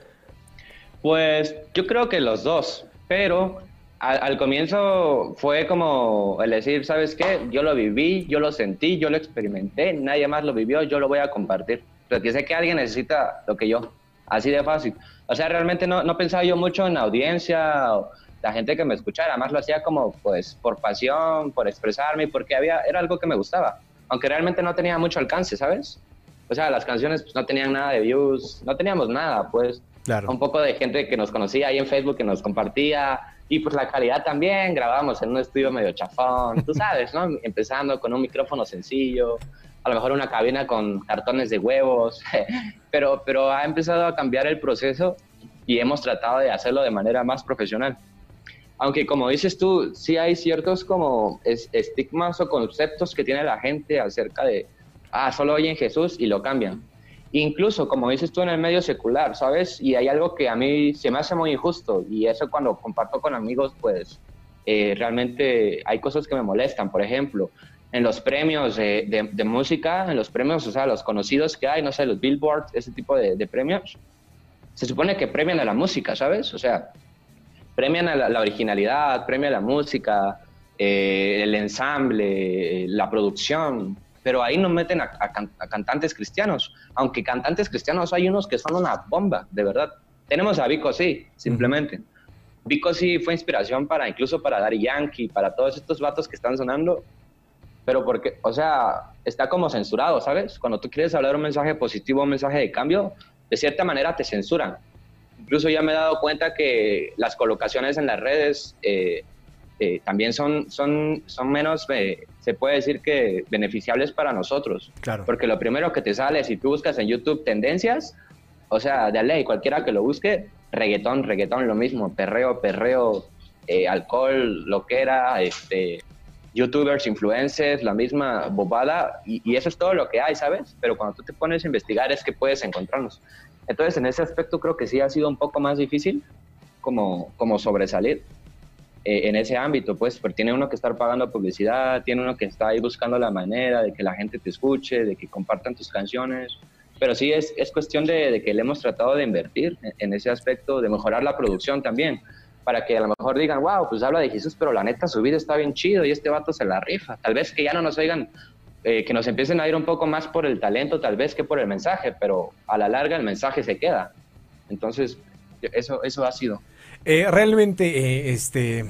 Pues yo creo que los dos, pero al, comienzo fue como el decir, ¿sabes qué? Yo lo viví, yo lo sentí, yo lo experimenté, nadie más lo vivió, yo lo voy a compartir. Porque sé que alguien necesita lo que yo, así de fácil. O sea, realmente no, no pensaba yo mucho en la audiencia o la gente que me escuchara, además lo hacía como pues por pasión, por expresarme, porque había, era algo que me gustaba, aunque realmente no tenía mucho alcance, ¿sabes? O sea, las canciones pues, no tenían nada de views, no teníamos nada, pues. Claro. Un poco de gente que nos conocía ahí en Facebook, que nos compartía, y pues la calidad también, grabamos en un estudio medio chafón, tú sabes, ¿no? Empezando con un micrófono sencillo, a lo mejor una cabina con cartones de huevos, pero, pero ha empezado a cambiar el proceso y hemos tratado de hacerlo de manera más profesional. Aunque como dices tú, sí hay ciertos como estigmas o conceptos que tiene la gente acerca de, ah, solo oyen Jesús y lo cambian incluso como dices tú en el medio secular, ¿sabes? Y hay algo que a mí se me hace muy injusto y eso cuando comparto con amigos, pues eh, realmente hay cosas que me molestan. Por ejemplo, en los premios de, música, en los premios, o sea, los conocidos que hay, no sé, los billboards, ese tipo de, premios, se supone que premian a la música, ¿sabes? O sea, premian a la, originalidad, premian a la música, eh, el ensamble, la producción, pero ahí no meten a, cantantes cristianos, aunque cantantes cristianos hay unos que son una bomba, de verdad. Tenemos a Vico sí, simplemente. Vico sí fue inspiración para incluso para Daddy Yankee, para todos estos vatos que están sonando, pero porque, o sea, está como censurado, ¿sabes? Cuando tú quieres hablar un mensaje positivo, un mensaje de cambio, de cierta manera te censuran. Incluso ya me he dado cuenta que las colocaciones en las redes, eh, eh, también son, son, son menos, eh, se puede decir que beneficiables para nosotros. Claro. Porque lo primero que te sale, si tú buscas en YouTube tendencias, o sea, de ley, cualquiera que lo busque, reggaetón, reggaetón, lo mismo, perreo, perreo, eh, alcohol, loquera, este, youtubers, influencers, la misma bobada, y, y, eso es todo lo que hay, ¿sabes? Pero cuando tú te pones a investigar es que puedes encontrarnos. Entonces, en ese aspecto creo que sí ha sido un poco más difícil como, como sobresalir eh, en ese ámbito, pues, porque tiene uno que estar pagando publicidad, tiene uno que estar ahí buscando la manera de que la gente te escuche, de que compartan tus canciones, pero sí es, es cuestión de, que le hemos tratado de invertir en, en ese aspecto, de mejorar la producción también para que a lo mejor digan, wow, pues habla de Jesús, pero la neta su vida está bien chido y este vato se la rifa. Tal vez que ya no nos oigan, eh, que nos empiecen a ir un poco más por el talento, tal vez que por el mensaje, pero a la larga el mensaje se queda. Entonces, eso, eso ha sido. Eh, realmente, eh, este,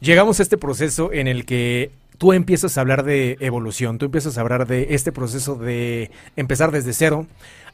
llegamos a este proceso en el que tú empiezas a hablar de evolución, tú empiezas a hablar de este proceso de empezar desde cero.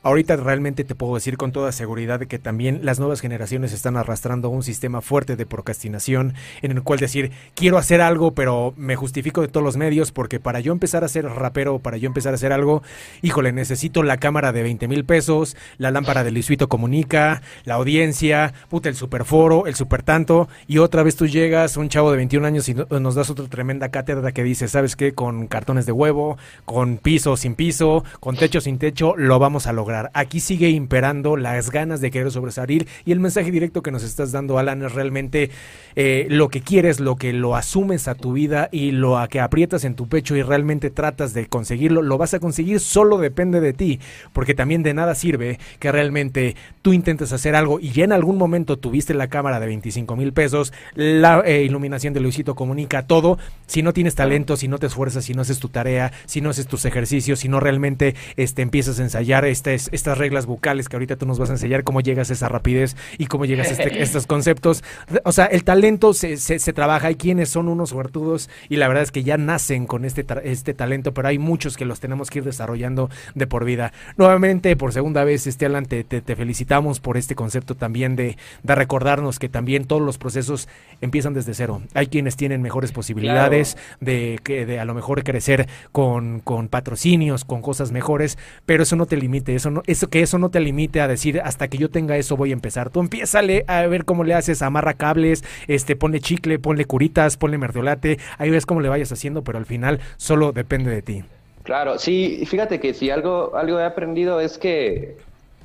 Ahorita realmente te puedo decir con toda seguridad que también las nuevas generaciones están arrastrando un sistema fuerte de procrastinación en el cual decir, quiero hacer algo, pero me justifico de todos los medios porque para yo empezar a ser rapero, para yo empezar a hacer algo, híjole, necesito la cámara de 20 mil pesos, la lámpara de Luisito Comunica, la audiencia, puta, el superforo, el super tanto, y otra vez tú llegas, un chavo de 21 años y nos das otra tremenda cátedra que dice, ¿sabes qué? Con cartones de huevo, con piso sin piso, con techo sin techo, lo vamos a lograr. Aquí sigue imperando las ganas de querer sobresalir y el mensaje directo que nos estás dando, Alan, es realmente eh, lo que quieres, lo que lo asumes a tu vida y lo a que aprietas en tu pecho y realmente tratas de conseguirlo, lo vas a conseguir, solo depende de ti, porque también de nada sirve que realmente tú intentes hacer algo y ya en algún momento tuviste la cámara de 25 mil pesos, la eh, iluminación de Luisito Comunica, todo, si no tienes talento, si no te esfuerzas, si no haces tu tarea, si no haces tus ejercicios, si no realmente este, empiezas a ensayar este, estas reglas bucales que ahorita tú nos vas a enseñar, cómo llegas a esa rapidez y cómo llegas a este, estos conceptos. O sea, el talento se, se, se, trabaja, hay quienes son unos suertudos y la verdad es que ya nacen con este, este talento, pero hay muchos que los tenemos que ir desarrollando de por vida. Nuevamente, por segunda vez, este Alan, te, te, te felicitamos por este concepto también de, de, recordarnos que también todos los procesos empiezan desde cero. Hay quienes tienen mejores posibilidades claro. de, que, de a lo mejor crecer con, con patrocinios, con cosas mejores, pero eso no te limite, eso eso, que eso no te limite a decir hasta que yo tenga eso voy a empezar. Tú empiézale a ver cómo le haces, amarra cables, este, ponle chicle, ponle curitas, ponle merdiolate, ahí ves cómo le vayas haciendo, pero al final solo depende de ti. Claro, sí, fíjate que si algo, algo he aprendido es que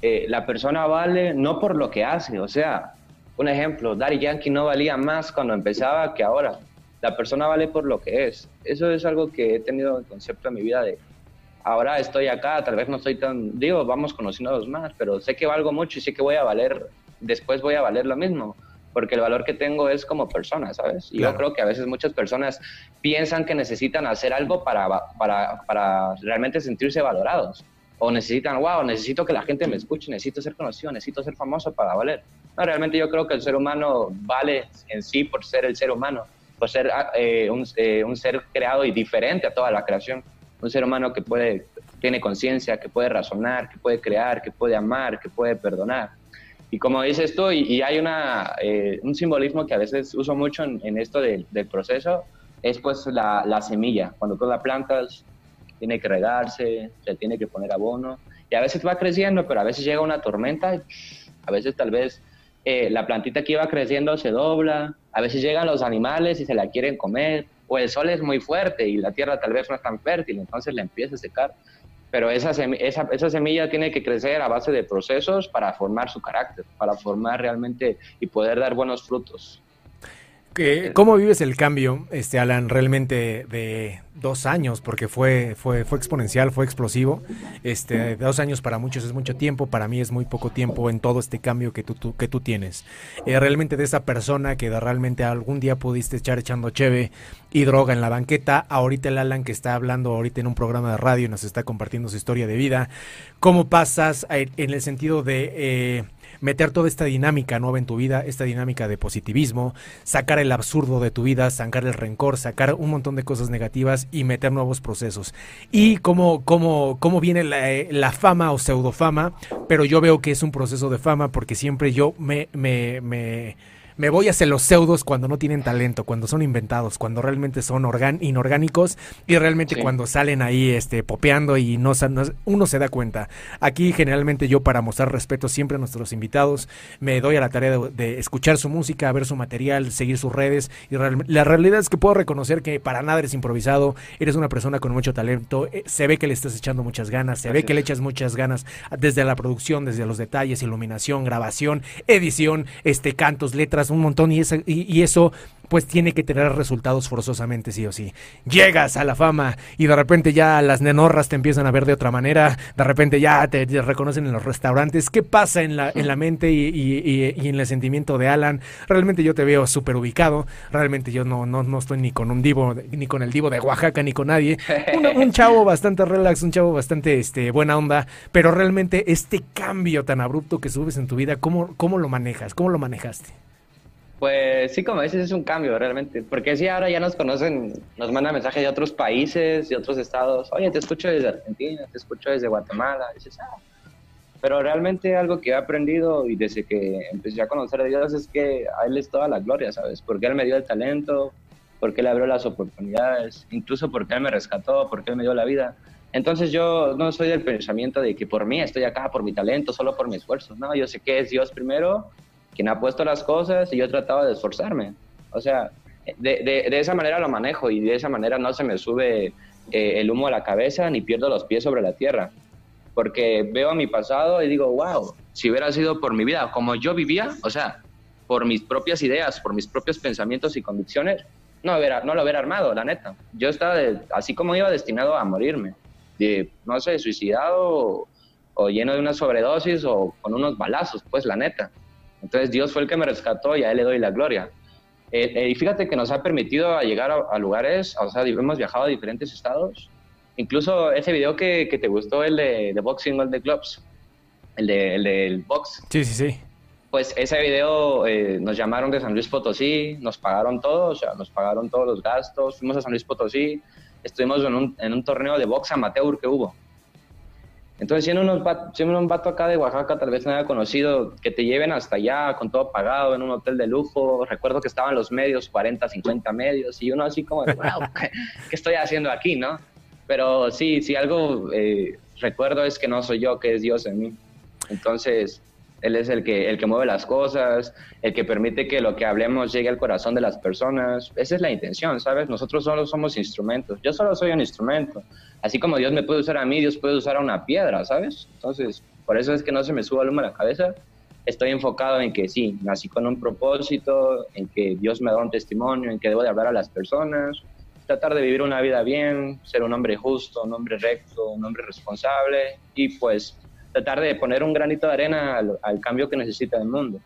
eh, la persona vale no por lo que hace, o sea, un ejemplo, Daddy Yankee no valía más cuando empezaba que ahora. La persona vale por lo que es. Eso es algo que he tenido en concepto en mi vida de ahora estoy acá, tal vez no estoy tan, digo, vamos conociéndonos más, pero sé que valgo mucho y sé que voy a valer, después voy a valer lo mismo, porque el valor que tengo es como persona, ¿sabes? Y claro. yo creo que a veces muchas personas piensan que necesitan hacer algo para, para, para realmente sentirse valorados. O necesitan, wow, necesito que la gente me escuche, necesito ser conocido, necesito ser famoso para valer. No, realmente yo creo que el ser humano vale en sí por ser el ser humano, por ser eh, un, eh, un ser creado y diferente a toda la creación un ser humano que puede, tiene conciencia, que puede razonar, que puede crear, que puede amar, que puede perdonar. Y como dices tú, y, hay una, eh, un simbolismo que a veces uso mucho en, esto de, del proceso, es pues la, la, semilla. Cuando tú la plantas, tiene que regarse, se tiene que poner abono, y a veces va creciendo, pero a veces llega una tormenta, a veces tal vez eh, la plantita que iba creciendo se dobla, a veces llegan los animales y se la quieren comer, o el sol es muy fuerte y la tierra tal vez no es tan fértil, entonces la empieza a secar. Pero esa, esa, esa, semilla tiene que crecer a base de procesos para formar su carácter, para formar realmente y poder dar buenos frutos. ¿Cómo vives el cambio, este Alan, realmente de dos años? Porque fue, fue, fue exponencial, fue explosivo. Este, dos años para muchos es mucho tiempo, para mí es muy poco tiempo en todo este cambio que tú, tú que tú tienes. Eh, realmente de esa persona que de realmente algún día pudiste echar echando cheve y droga en la banqueta, ahorita el Alan que está hablando ahorita en un programa de radio y nos está compartiendo su historia de vida. ¿Cómo pasas en el sentido de... Eh, meter toda esta dinámica nueva en tu vida, esta dinámica de positivismo, sacar el absurdo de tu vida, sacar el rencor, sacar un montón de cosas negativas y meter nuevos procesos. Y cómo, cómo, cómo viene la, la fama o pseudofama, pero yo veo que es un proceso de fama porque siempre yo me, me, me me voy hacia los pseudos cuando no tienen talento, cuando son inventados, cuando realmente son inorgánicos y realmente cuando salen ahí este, popeando y no, uno se da cuenta. Aquí generalmente yo para mostrar respeto siempre a nuestros invitados me doy a la tarea de, escuchar su música, ver su material, seguir sus redes y la realidad es que puedo reconocer que para nada eres improvisado, eres una persona con mucho talento, eh, se ve que le estás echando muchas ganas, se ve que le echas muchas ganas desde la producción, desde los detalles, iluminación, grabación, edición, este cantos, letras, un montón y, y eso pues tiene que tener resultados forzosamente, sí o sí. Llegas a la fama y de repente ya las nenorras te empiezan a ver de otra manera, de repente ya te, reconocen en los restaurantes. ¿Qué pasa en la, en la mente y, en el sentimiento de Alan? Realmente yo te veo súper ubicado, realmente yo no, no, no estoy ni con un divo, ni con el divo de Oaxaca, ni con nadie. Un, chavo bastante relax, un chavo bastante este, buena onda, pero realmente este cambio tan abrupto que subes en tu vida, ¿cómo, cómo lo manejas? ¿Cómo lo manejaste? Pues sí, como dices, es un cambio realmente. Porque sí, ahora ya nos conocen, nos mandan mensajes de otros países, de otros estados. Oye, te escucho desde Argentina, te escucho desde Guatemala. Dices, ah. Pero realmente algo que he aprendido y desde que empecé a conocer a Dios es que a Él es toda la gloria, ¿sabes? Porque Él me dio el talento, porque Él abrió las oportunidades, incluso porque Él me rescató, porque Él me dio la vida. Entonces yo no soy del pensamiento de que por mí estoy acá, por mi talento, solo por mi esfuerzo. No, yo sé que es Dios primero quien ha puesto las cosas y yo trataba de esforzarme. O sea, de, esa manera lo manejo y de esa manera no se me sube eh, el humo a la cabeza ni pierdo los pies sobre la tierra. Porque veo a mi pasado y digo, wow, si hubiera sido por mi vida, como yo vivía, o sea, por mis propias ideas, por mis propios pensamientos y convicciones, no, hubiera, no lo hubiera armado, la neta. Yo estaba, así como iba destinado a morirme, de, no sé, suicidado o lleno de una sobredosis o con unos balazos, pues la neta. Entonces Dios fue el que me rescató y a Él le doy la gloria. Eh, eh, y fíjate que nos ha permitido llegar a, lugares, o sea, hemos viajado a diferentes estados. Incluso ese video que, que te gustó, el de, de Boxing All the Clubs, el, de, el del box. Sí, sí, sí. Pues ese video eh, nos llamaron de San Luis Potosí, nos pagaron todo, o sea, nos pagaron todos los gastos, fuimos a San Luis Potosí, estuvimos en un, en un torneo de box amateur que hubo. Entonces, siendo, unos siendo un vato acá de Oaxaca, tal vez no haya conocido, que te lleven hasta allá con todo pagado en un hotel de lujo. Recuerdo que estaban los medios, 40, 50 medios, y uno así como, wow, ¿qué, estoy haciendo aquí, no? Pero sí, sí, algo eh, recuerdo es que no soy yo, que es Dios en mí. Entonces, él es el que, el que mueve las cosas, el que permite que lo que hablemos llegue al corazón de las personas. Esa es la intención, ¿sabes? Nosotros solo somos instrumentos. Yo solo soy un instrumento. Así como Dios me puede usar a mí, Dios puede usar a una piedra, ¿sabes? Entonces, por eso es que no se me suba el humo a la cabeza. Estoy enfocado en que sí, nací con un propósito, en que Dios me da un testimonio, en que debo de hablar a las personas, tratar de vivir una vida bien, ser un hombre justo, un hombre recto, un hombre responsable y pues tratar de poner un granito de arena al, cambio que necesita el mundo.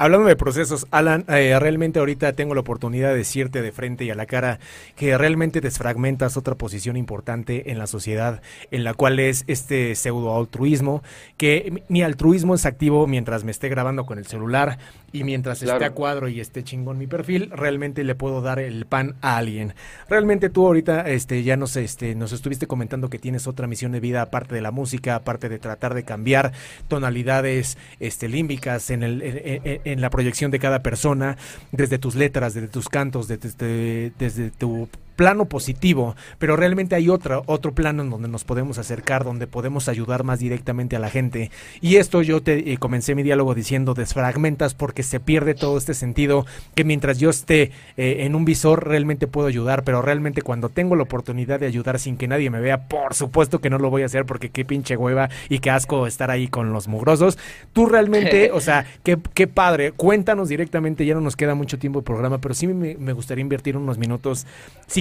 Hablando de procesos, Alan, eh, realmente ahorita tengo la oportunidad de decirte de frente y a la cara que realmente desfragmentas otra posición importante en la sociedad, en la cual es este pseudo altruismo, que mi altruismo es activo mientras me esté grabando con el celular, y mientras esté a cuadro y esté chingón mi perfil, realmente le puedo dar el pan a alguien. Realmente tú ahorita este ya nos este nos estuviste comentando que tienes otra misión de vida aparte de la música, aparte de tratar de cambiar tonalidades este límbicas en el en, la proyección de cada persona, desde tus letras, desde tus cantos, desde, desde tu plano positivo, pero realmente hay otro, otro plano en donde nos podemos acercar, donde podemos ayudar más directamente a la gente. Y esto yo te eh, comencé mi diálogo diciendo desfragmentas porque se pierde todo este sentido que mientras yo esté eh, en un visor realmente puedo ayudar, pero realmente cuando tengo la oportunidad de ayudar sin que nadie me vea, por supuesto que no lo voy a hacer porque qué pinche hueva y qué asco estar ahí con los mugrosos. Tú realmente, o sea, qué, qué padre, cuéntanos directamente, ya no nos queda mucho tiempo de programa, pero sí me, me gustaría invertir unos minutos.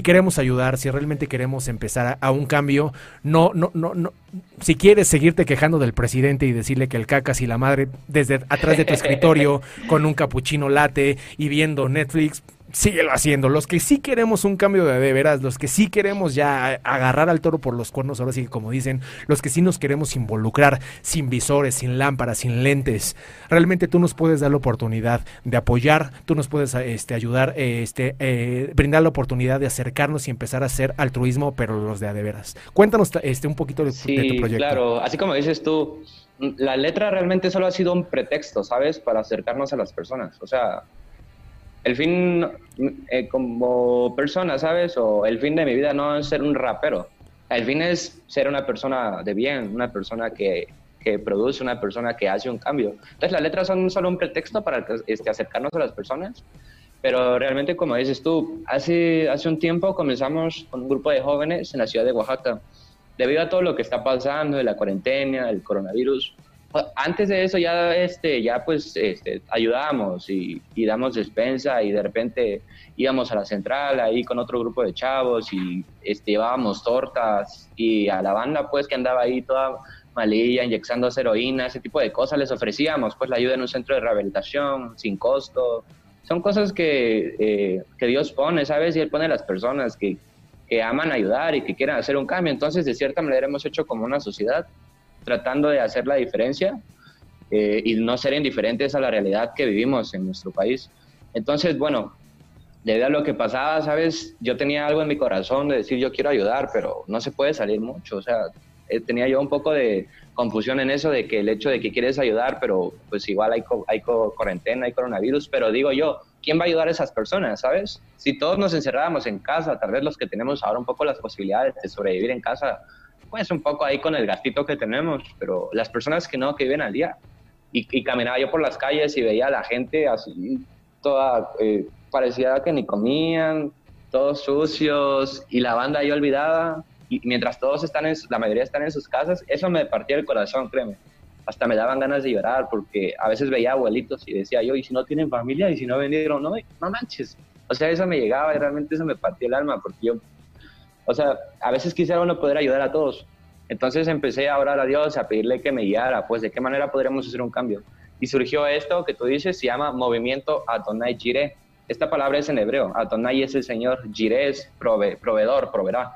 Queremos ayudar, si realmente queremos empezar a, un cambio, no, no, no, no. Si quieres seguirte quejando del presidente y decirle que el cacas y la madre desde atrás de tu escritorio con un capuchino late y viendo Netflix, síguelo haciendo. Los que sí queremos un cambio de, de veras, los que sí queremos ya agarrar al toro por los cuernos, ahora sí como dicen, los que sí nos queremos involucrar sin visores, sin lámparas, sin lentes. Realmente tú nos puedes dar la oportunidad de apoyar, tú nos puedes este, ayudar, este, eh, brindar la oportunidad de acercarnos y empezar a hacer altruismo, pero los de a de veras. Cuéntanos este, un poquito de, de tu proyecto. Claro, así como dices tú, la letra realmente solo ha sido un pretexto, ¿sabes? Para acercarnos a las personas. O sea, el fin eh, como persona, ¿sabes? O el fin de mi vida no es ser un rapero. El fin es ser una persona de bien, una persona que, que produce, una persona que hace un cambio. Entonces las letras son solo un pretexto para este, acercarnos a las personas, pero realmente como dices tú, hace, hace un tiempo comenzamos con un grupo de jóvenes en la ciudad de Oaxaca. Debido a todo lo que está pasando, de la cuarentena, el coronavirus, antes de eso ya, este, ya pues este, ayudábamos y, damos despensa y de repente íbamos a la central ahí con otro grupo de chavos y este, llevábamos tortas y a la banda pues que andaba ahí toda malilla, inyectando heroína, ese tipo de cosas les ofrecíamos pues la ayuda en un centro de rehabilitación sin costo. Son cosas que, eh, que Dios pone, ¿sabes? Y Él pone a las personas que, que aman ayudar y que quieren hacer un cambio. Entonces, de cierta manera, hemos hecho como una sociedad tratando de hacer la diferencia eh, y no ser indiferentes a la realidad que vivimos en nuestro país. Entonces, bueno, debido a lo que pasaba, ¿sabes? Yo tenía algo en mi corazón de decir yo quiero ayudar, pero no se puede salir mucho. O sea, eh, tenía yo un poco de confusión en eso de que el hecho de que quieres ayudar, pero pues igual hay, hay cuarentena, hay coronavirus, pero digo yo, ¿quién va a ayudar a esas personas, sabes? Si todos nos encerrábamos en casa, tal vez los que tenemos ahora un poco las posibilidades de sobrevivir en casa, pues un poco ahí con el gastito que tenemos, pero las personas que no, que viven al día. Y, caminaba yo por las calles y veía a la gente así, toda, eh, parecía que ni comían, todos sucios, y la banda ahí olvidada, y mientras todos están en, la mayoría están en sus casas, eso me partía el corazón, créeme. Hasta me daban ganas de llorar, porque a veces veía abuelitos y decía yo, ¿y si no tienen familia? ¿Y si no vendieron? No, no manches. O sea, eso me llegaba y realmente eso me partía el alma, porque yo o sea, a veces quisiera uno poder ayudar a todos. Entonces empecé a orar a Dios, a pedirle que me guiara, pues de qué manera podríamos hacer un cambio. Y surgió esto que tú dices, se llama Movimiento Adonai Jireh. Esta palabra es en hebreo. Adonai es el Señor, Jireh es proveedor, proveerá.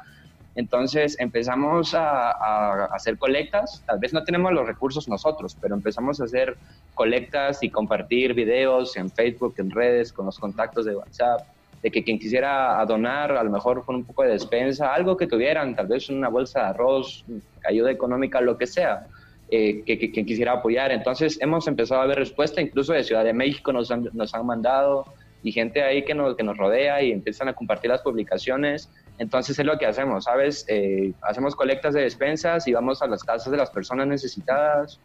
Entonces empezamos a, a, hacer colectas. Tal vez no tenemos los recursos nosotros, pero empezamos a hacer colectas y compartir videos en Facebook, en redes, con los contactos de WhatsApp de que quien quisiera donar, a lo mejor con un poco de despensa, algo que tuvieran, tal vez una bolsa de arroz, ayuda económica, lo que sea, eh, que, quien quisiera apoyar. Entonces hemos empezado a ver respuesta, incluso de Ciudad de México nos han, nos han mandado y gente ahí que nos, que nos rodea y empiezan a compartir las publicaciones. Entonces es lo que hacemos, ¿sabes? Eh, hacemos colectas de despensas y vamos a las casas de las personas necesitadas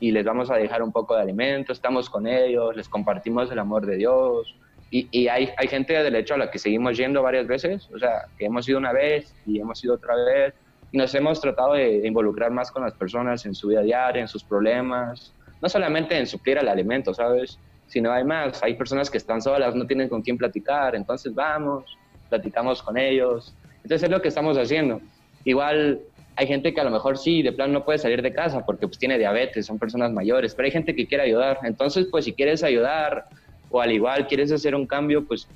y les vamos a dejar un poco de alimento, estamos con ellos, les compartimos el amor de Dios, y, hay, hay gente del hecho a la que seguimos yendo varias veces, o sea, que hemos ido una vez y hemos ido otra vez, y nos hemos tratado de, involucrar más con las personas en su vida diaria, en sus problemas, no solamente en suplir el alimento, ¿sabes? Sino hay más, hay personas que están solas, no tienen con quién platicar, entonces vamos, platicamos con ellos. Entonces es lo que estamos haciendo. Igual hay gente que a lo mejor sí, de plan no puede salir de casa porque pues tiene diabetes, son personas mayores, pero hay gente que quiere ayudar. Entonces, pues si quieres ayudar, o al igual quieres hacer un cambio, pues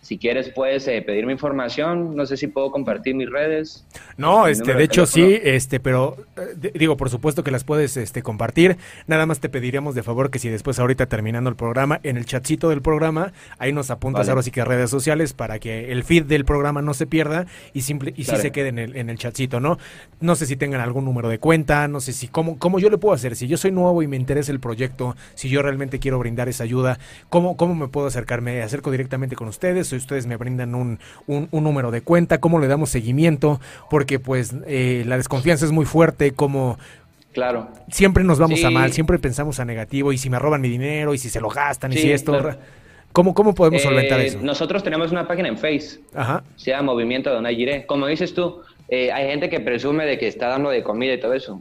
si quieres puedes eh, pedirme información, no sé si puedo compartir mis redes. No, este, de, hecho sí, este, pero eh, digo, por supuesto que las puedes este, compartir. Nada más te pediríamos de favor que si después ahorita terminando el programa, en el chatcito del programa, ahí nos apuntas ahora sí que a redes sociales para que el feed del programa no se pierda y simple y sí se quede en el, en el chatcito, ¿no? No sé si tengan algún número de cuenta, no sé si cómo, cómo yo le puedo hacer, si yo soy nuevo y me interesa el proyecto, si yo realmente quiero brindar esa ayuda, ¿cómo, cómo me puedo acercarme? ¿Me acerco directamente con ustedes? Si ustedes me brindan un, un, número de cuenta, cómo le damos seguimiento, porque pues eh, la desconfianza es muy fuerte, como... Claro. Siempre nos vamos a mal, siempre pensamos a negativo, y si me roban mi dinero, y si se lo gastan, y si esto... ¿Cómo, ¿Cómo podemos solventar eh, eso? Nosotros tenemos una página en Face, Ajá. se llama Movimiento de Giré. Como dices tú, eh, hay gente que presume de que está dando de comida y todo eso.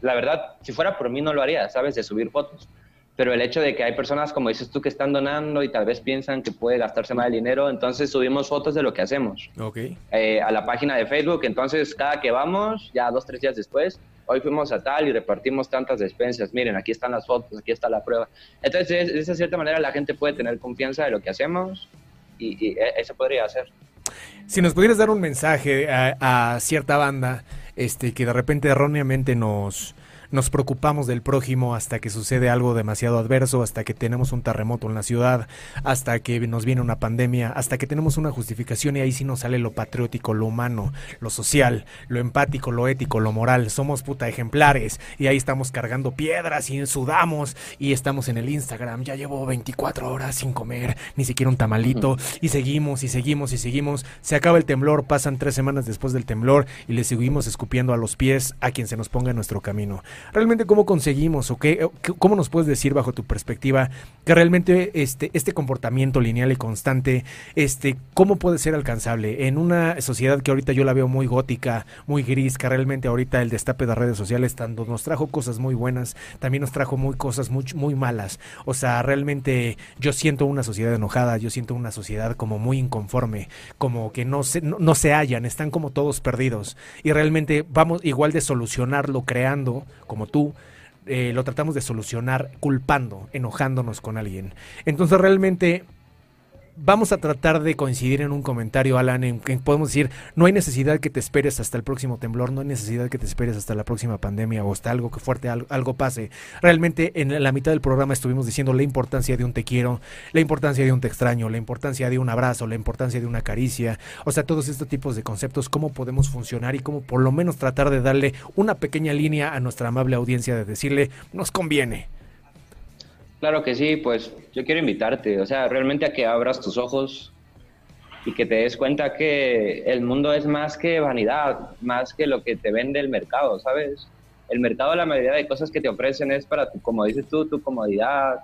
La verdad, si fuera por mí no lo haría, ¿sabes? De subir fotos pero el hecho de que hay personas, como dices tú, que están donando y tal vez piensan que puede gastarse más el dinero, entonces subimos fotos de lo que hacemos okay. Eh, a la página de Facebook. Entonces, cada que vamos, ya dos, tres días después, hoy fuimos a tal y repartimos tantas despensas. Miren, aquí están las fotos, aquí está la prueba. Entonces, de esa cierta manera, la gente puede tener confianza de lo que hacemos y, e, eso podría hacer. Si nos pudieras dar un mensaje a, a cierta banda este, que de repente erróneamente nos nos preocupamos del prójimo hasta que sucede algo demasiado adverso, hasta que tenemos un terremoto en la ciudad, hasta que nos viene una pandemia, hasta que tenemos una justificación y ahí sí nos sale lo patriótico, lo humano, lo social, lo empático, lo ético, lo moral. Somos puta ejemplares y ahí estamos cargando piedras y sudamos y estamos en el Instagram. Ya llevo 24 horas sin comer, ni siquiera un tamalito y seguimos y seguimos y seguimos. Se acaba el temblor, pasan tres semanas después del temblor y le seguimos escupiendo a los pies a quien se nos ponga en nuestro camino. Realmente, ¿cómo conseguimos o qué, cómo nos puedes decir bajo tu perspectiva que realmente este, este comportamiento lineal y constante, este, cómo puede ser alcanzable en una sociedad que ahorita yo la veo muy gótica, muy gris, que realmente ahorita el destape de redes sociales tanto nos trajo cosas muy buenas, también nos trajo muy cosas muy, muy malas. O sea, realmente yo siento una sociedad enojada, yo siento una sociedad como muy inconforme, como que no se, no, se hallan, están como todos perdidos. Y realmente vamos igual de solucionarlo creando, como tú, eh, lo tratamos de solucionar culpando, enojándonos con alguien. Entonces realmente vamos a tratar de coincidir en un comentario, Alan, en que podemos decir, no hay necesidad que te esperes hasta el próximo temblor, no hay necesidad que te esperes hasta la próxima pandemia o hasta algo que fuerte, algo, pase. Realmente en la mitad del programa estuvimos diciendo la importancia de un te quiero, la importancia de un te extraño, la importancia de un abrazo, la importancia de una caricia, o sea, todos estos tipos de conceptos, cómo podemos funcionar y cómo por lo menos tratar de darle una pequeña línea a nuestra amable audiencia de decirle, nos conviene. Claro que sí, pues yo quiero invitarte, o sea, realmente a que abras tus ojos y que te des cuenta que el mundo es más que vanidad, más que lo que te vende el mercado, ¿sabes? El mercado, la mayoría de cosas que te ofrecen es para, tu, como dices tú, tu comodidad.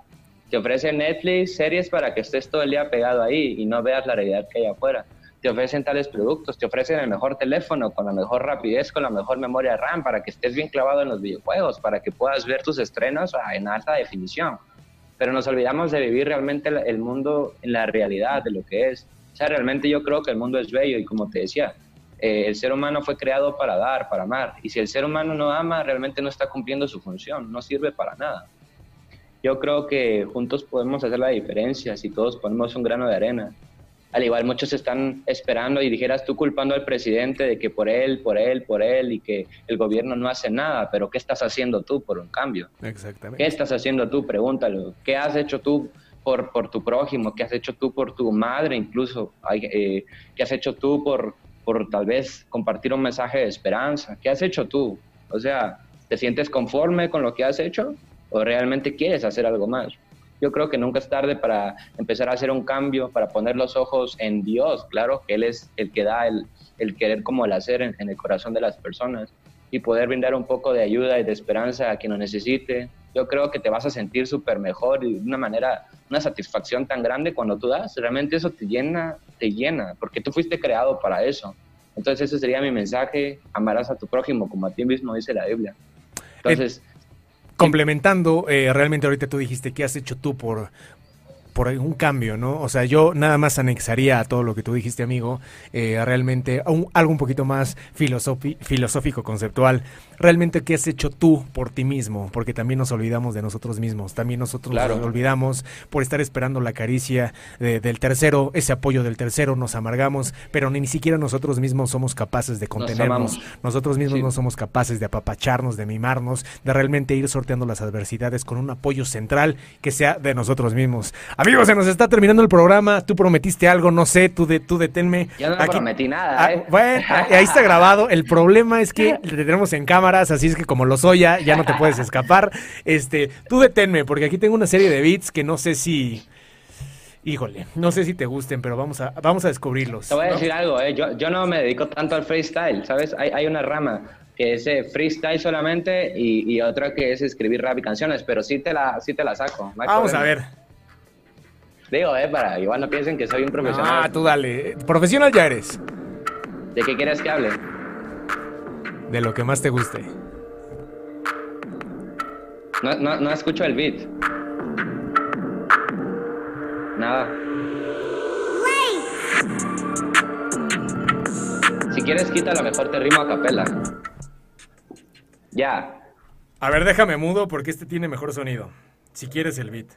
Te ofrecen Netflix, series para que estés todo el día pegado ahí y no veas la realidad que hay afuera. Te ofrecen tales productos, te ofrecen el mejor teléfono, con la mejor rapidez, con la mejor memoria RAM, para que estés bien clavado en los videojuegos, para que puedas ver tus estrenos en alta definición pero nos olvidamos de vivir realmente el mundo en la realidad de lo que es. O sea, realmente yo creo que el mundo es bello y como te decía, eh, el ser humano fue creado para dar, para amar. Y si el ser humano no ama, realmente no está cumpliendo su función, no sirve para nada. Yo creo que juntos podemos hacer la diferencia si todos ponemos un grano de arena al igual muchos están esperando y dijeras tú culpando al presidente de que por él, por él, por él y que el gobierno no hace nada, pero ¿qué estás haciendo tú por un cambio? Exactamente. ¿Qué estás haciendo tú? Pregúntalo. ¿Qué has hecho tú por, por tu prójimo? ¿Qué has hecho tú por tu madre incluso? Eh, ¿Qué has hecho tú por, por tal vez compartir un mensaje de esperanza? ¿Qué has hecho tú? O sea, ¿te sientes conforme con lo que has hecho o realmente quieres hacer algo más? Yo creo que nunca es tarde para empezar a hacer un cambio, para poner los ojos en Dios, claro, que Él es el que da el, el querer como el hacer en, el corazón de las personas y poder brindar un poco de ayuda y de esperanza a quien lo necesite. Yo creo que te vas a sentir súper mejor y de una manera, una satisfacción tan grande cuando tú das. Realmente eso te llena, te llena, porque tú fuiste creado para eso. Entonces ese sería mi mensaje, amarás a tu prójimo como a ti mismo, dice la Biblia. Entonces complementando, eh, realmente ahorita tú dijiste, ¿qué has hecho tú por, por un cambio, ¿no? O sea, yo nada más anexaría a todo lo que tú dijiste, amigo, eh, realmente algo un poquito más filosófico, conceptual. Realmente, ¿qué has hecho tú por ti mismo? Porque también nos olvidamos de nosotros mismos. También nosotros nos olvidamos por estar esperando la caricia del tercero, ese apoyo del tercero, nos amargamos, pero ni, siquiera nosotros mismos somos capaces de contenernos. nosotros mismos no somos capaces de apapacharnos, de mimarnos, de realmente ir sorteando las adversidades con un apoyo central que sea de nosotros mismos. Amigos, se nos está terminando el programa. Tú prometiste algo, no sé, tú, de, tú deténme. Yo no prometí nada. Ah, ¿eh? bueno, ahí está grabado. El problema es que te tenemos en cámaras, así es que como lo soy ya, ya no te puedes escapar. Este, tú deténme, porque aquí tengo una serie de beats que no sé si. Híjole, no sé si te gusten, pero vamos a, vamos a descubrirlos. Te voy a decir algo, ¿eh? yo, yo no me dedico tanto al freestyle, ¿sabes? Hay, hay una rama que es eh, freestyle solamente y, y, otra que es escribir rap y canciones, pero sí te la, sí te la saco. vamos a ver. Digo, eh, para igual no piensen que soy un profesional. Ah, tú dale. Profesional ya eres. ¿De qué quieres que hable? De lo que más te guste. No, no, no escucho el beat. Nada. Si quieres, quita lo mejor te rimo a capela. Ya. A ver, déjame mudo porque este tiene mejor sonido. Si quieres el beat.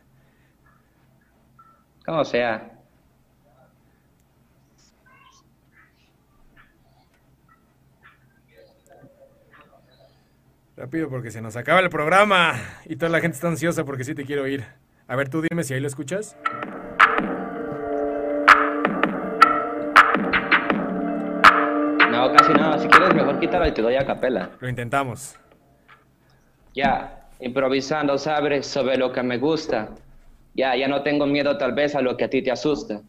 Como sea. Rápido porque se nos acaba el programa y toda la gente está ansiosa porque sí te quiero ir. A ver, tú dime si ahí lo escuchas. No, casi nada. Si quieres, mejor quítalo y te doy a capela. Lo intentamos. Ya, improvisando, sabes, sobre lo que me gusta. Ya, ya no tengo miedo tal vez a lo que a ti te asusta.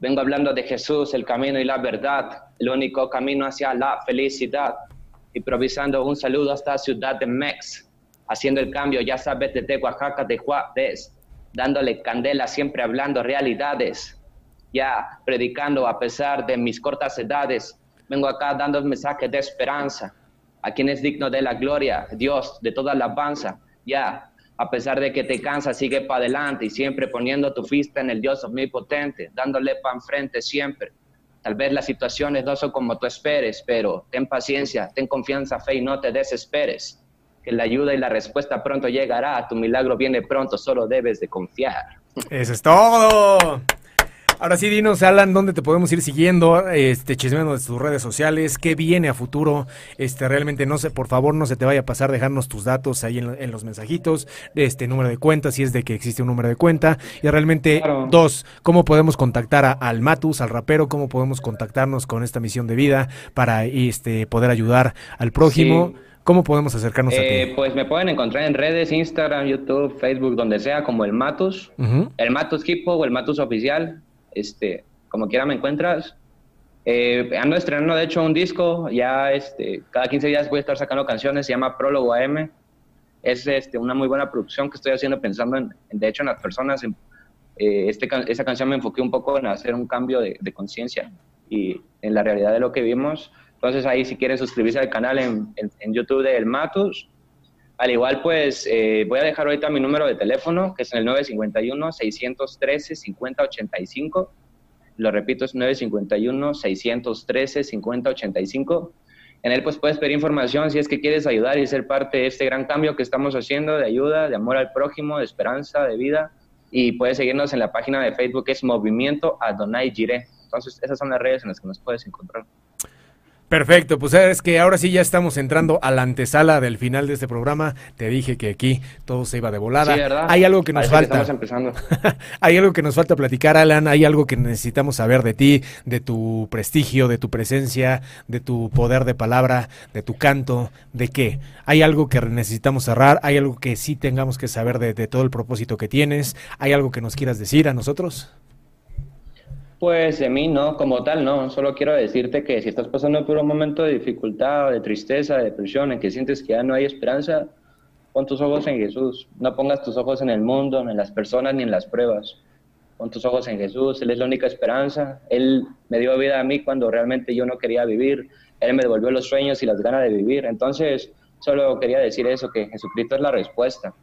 Vengo hablando de Jesús, el camino y la verdad, el único camino hacia la felicidad. Improvisando un saludo hasta Ciudad de Mex, haciendo el cambio, ya sabes, desde Oaxaca de Juárez, dándole candela, siempre hablando realidades. Ya, predicando a pesar de mis cortas edades, vengo acá dando mensajes de esperanza a quien es digno de la gloria, Dios, de toda la alabanza. Ya, a pesar de que te cansa, sigue para adelante y siempre poniendo tu vista en el Dios omnipotente, dándole pan frente siempre. Tal vez las situaciones no son como tú esperes, pero ten paciencia, ten confianza, fe y no te desesperes. Que la ayuda y la respuesta pronto llegará, tu milagro viene pronto, solo debes de confiar. Eso es todo. Ahora sí, dinos, Alan, ¿dónde te podemos ir siguiendo? Este, chismeando de tus redes sociales, qué viene a futuro. Este, realmente no sé, por favor, no se te vaya a pasar dejarnos tus datos ahí en, los mensajitos, este número de cuenta, si es de que existe un número de cuenta. Y realmente, dos, ¿cómo podemos contactar a, al Matus, al rapero? ¿Cómo podemos contactarnos con esta misión de vida para este, poder ayudar al prójimo? ¿Cómo podemos acercarnos a ti? Eh, pues me pueden encontrar en redes, Instagram, YouTube, Facebook, donde sea, como el Matus, el Matus Hipo o el Matus Oficial este, como quiera me encuentras. Eh, ando estrenando, de hecho, un disco, ya este, cada 15 días voy a estar sacando canciones, se llama Prólogo AM. Es este, una muy buena producción que estoy haciendo pensando, en, de hecho, en las personas. En, eh, este, esa canción me enfoqué un poco en hacer un cambio de, conciencia y en la realidad de lo que vimos. Entonces ahí si quieren suscribirse al canal en, en, YouTube de El Matus. Al igual pues eh, voy a dejar ahorita mi número de teléfono que es en el 951-613-5085 lo repito, es 951-613-5085. En él pues puedes pedir información si es que quieres ayudar y ser parte de este gran cambio que estamos haciendo de ayuda, de amor al prójimo, de esperanza, de vida. Y puedes seguirnos en la página de Facebook que es Movimiento Adonai Jireh. Entonces esas son las redes en las que nos puedes encontrar. Perfecto, pues es que ahora sí ya estamos entrando a la antesala del final de este programa. Te dije que aquí todo se iba de volada. Sí, ¿verdad? Hay algo que nos falta. estamos empezando. hay algo que nos falta platicar, Alan. Hay algo que necesitamos saber de ti, de tu prestigio, de tu presencia, de tu poder de palabra, de tu canto, de qué. Hay algo que necesitamos cerrar. Hay algo que sí tengamos que saber de, de todo el propósito que tienes. Hay algo que nos quieras decir a nosotros. Pues de mí no, como tal no, solo quiero decirte que si estás pasando por un momento de dificultad, de tristeza, de depresión, en que sientes que ya no hay esperanza, pon tus ojos en Jesús, no pongas tus ojos en el mundo, ni en las personas, ni en las pruebas. Pon tus ojos en Jesús, Él es la única esperanza, Él me dio vida a mí cuando realmente yo no quería vivir, Él me devolvió los sueños y las ganas de vivir. Entonces, solo quería decir eso, que Jesucristo es la respuesta.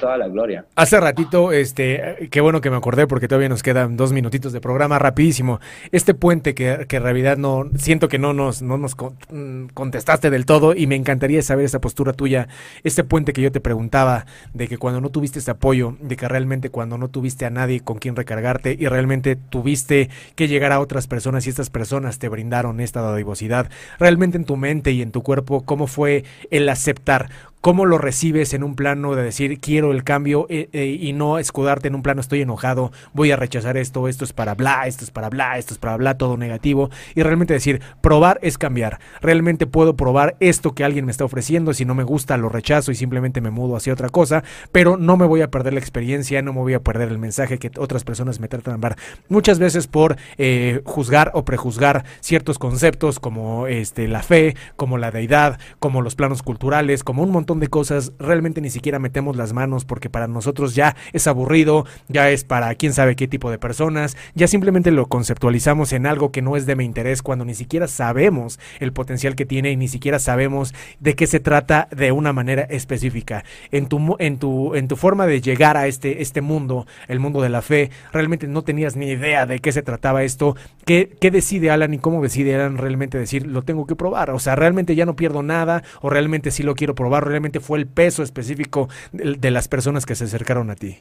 Toda la gloria. Hace ratito, este, qué bueno que me acordé porque todavía nos quedan dos minutitos de programa, rapidísimo. Este puente que, que en realidad no, siento que no nos, no nos mm, contestaste del todo y me encantaría saber esa postura tuya. Este puente que yo te preguntaba de que cuando no tuviste ese apoyo, de que realmente cuando no tuviste a nadie con quien recargarte y realmente tuviste que llegar a otras personas y estas personas te brindaron esta dadivosidad, realmente en tu mente y en tu cuerpo, ¿cómo fue el aceptar? Cómo lo recibes en un plano de decir quiero el cambio eh, eh, y no escudarte en un plano estoy enojado, voy a rechazar esto, esto es para bla, esto es para bla, esto es para bla, todo negativo y realmente decir probar es cambiar. Realmente puedo probar esto que alguien me está ofreciendo, si no me gusta lo rechazo y simplemente me mudo hacia otra cosa, pero no me voy a perder la experiencia, no me voy a perder el mensaje que otras personas me tratan de dar. Muchas veces por eh, juzgar o prejuzgar ciertos conceptos como este la fe, como la deidad, como los planos culturales, como un montón de cosas, realmente ni siquiera metemos las manos porque para nosotros ya es aburrido, ya es para quién sabe qué tipo de personas, ya simplemente lo conceptualizamos en algo que no es de mi interés cuando ni siquiera sabemos el potencial que tiene y ni siquiera sabemos de qué se trata de una manera específica. En tu, en tu, en tu forma de llegar a este, este mundo, el mundo de la fe, realmente no tenías ni idea de qué se trataba esto, qué, qué decide Alan y cómo decide Alan realmente decir, lo tengo que probar, o sea, realmente ya no pierdo nada o realmente sí lo quiero probar, realmente fue el peso específico de, las personas que se acercaron a ti?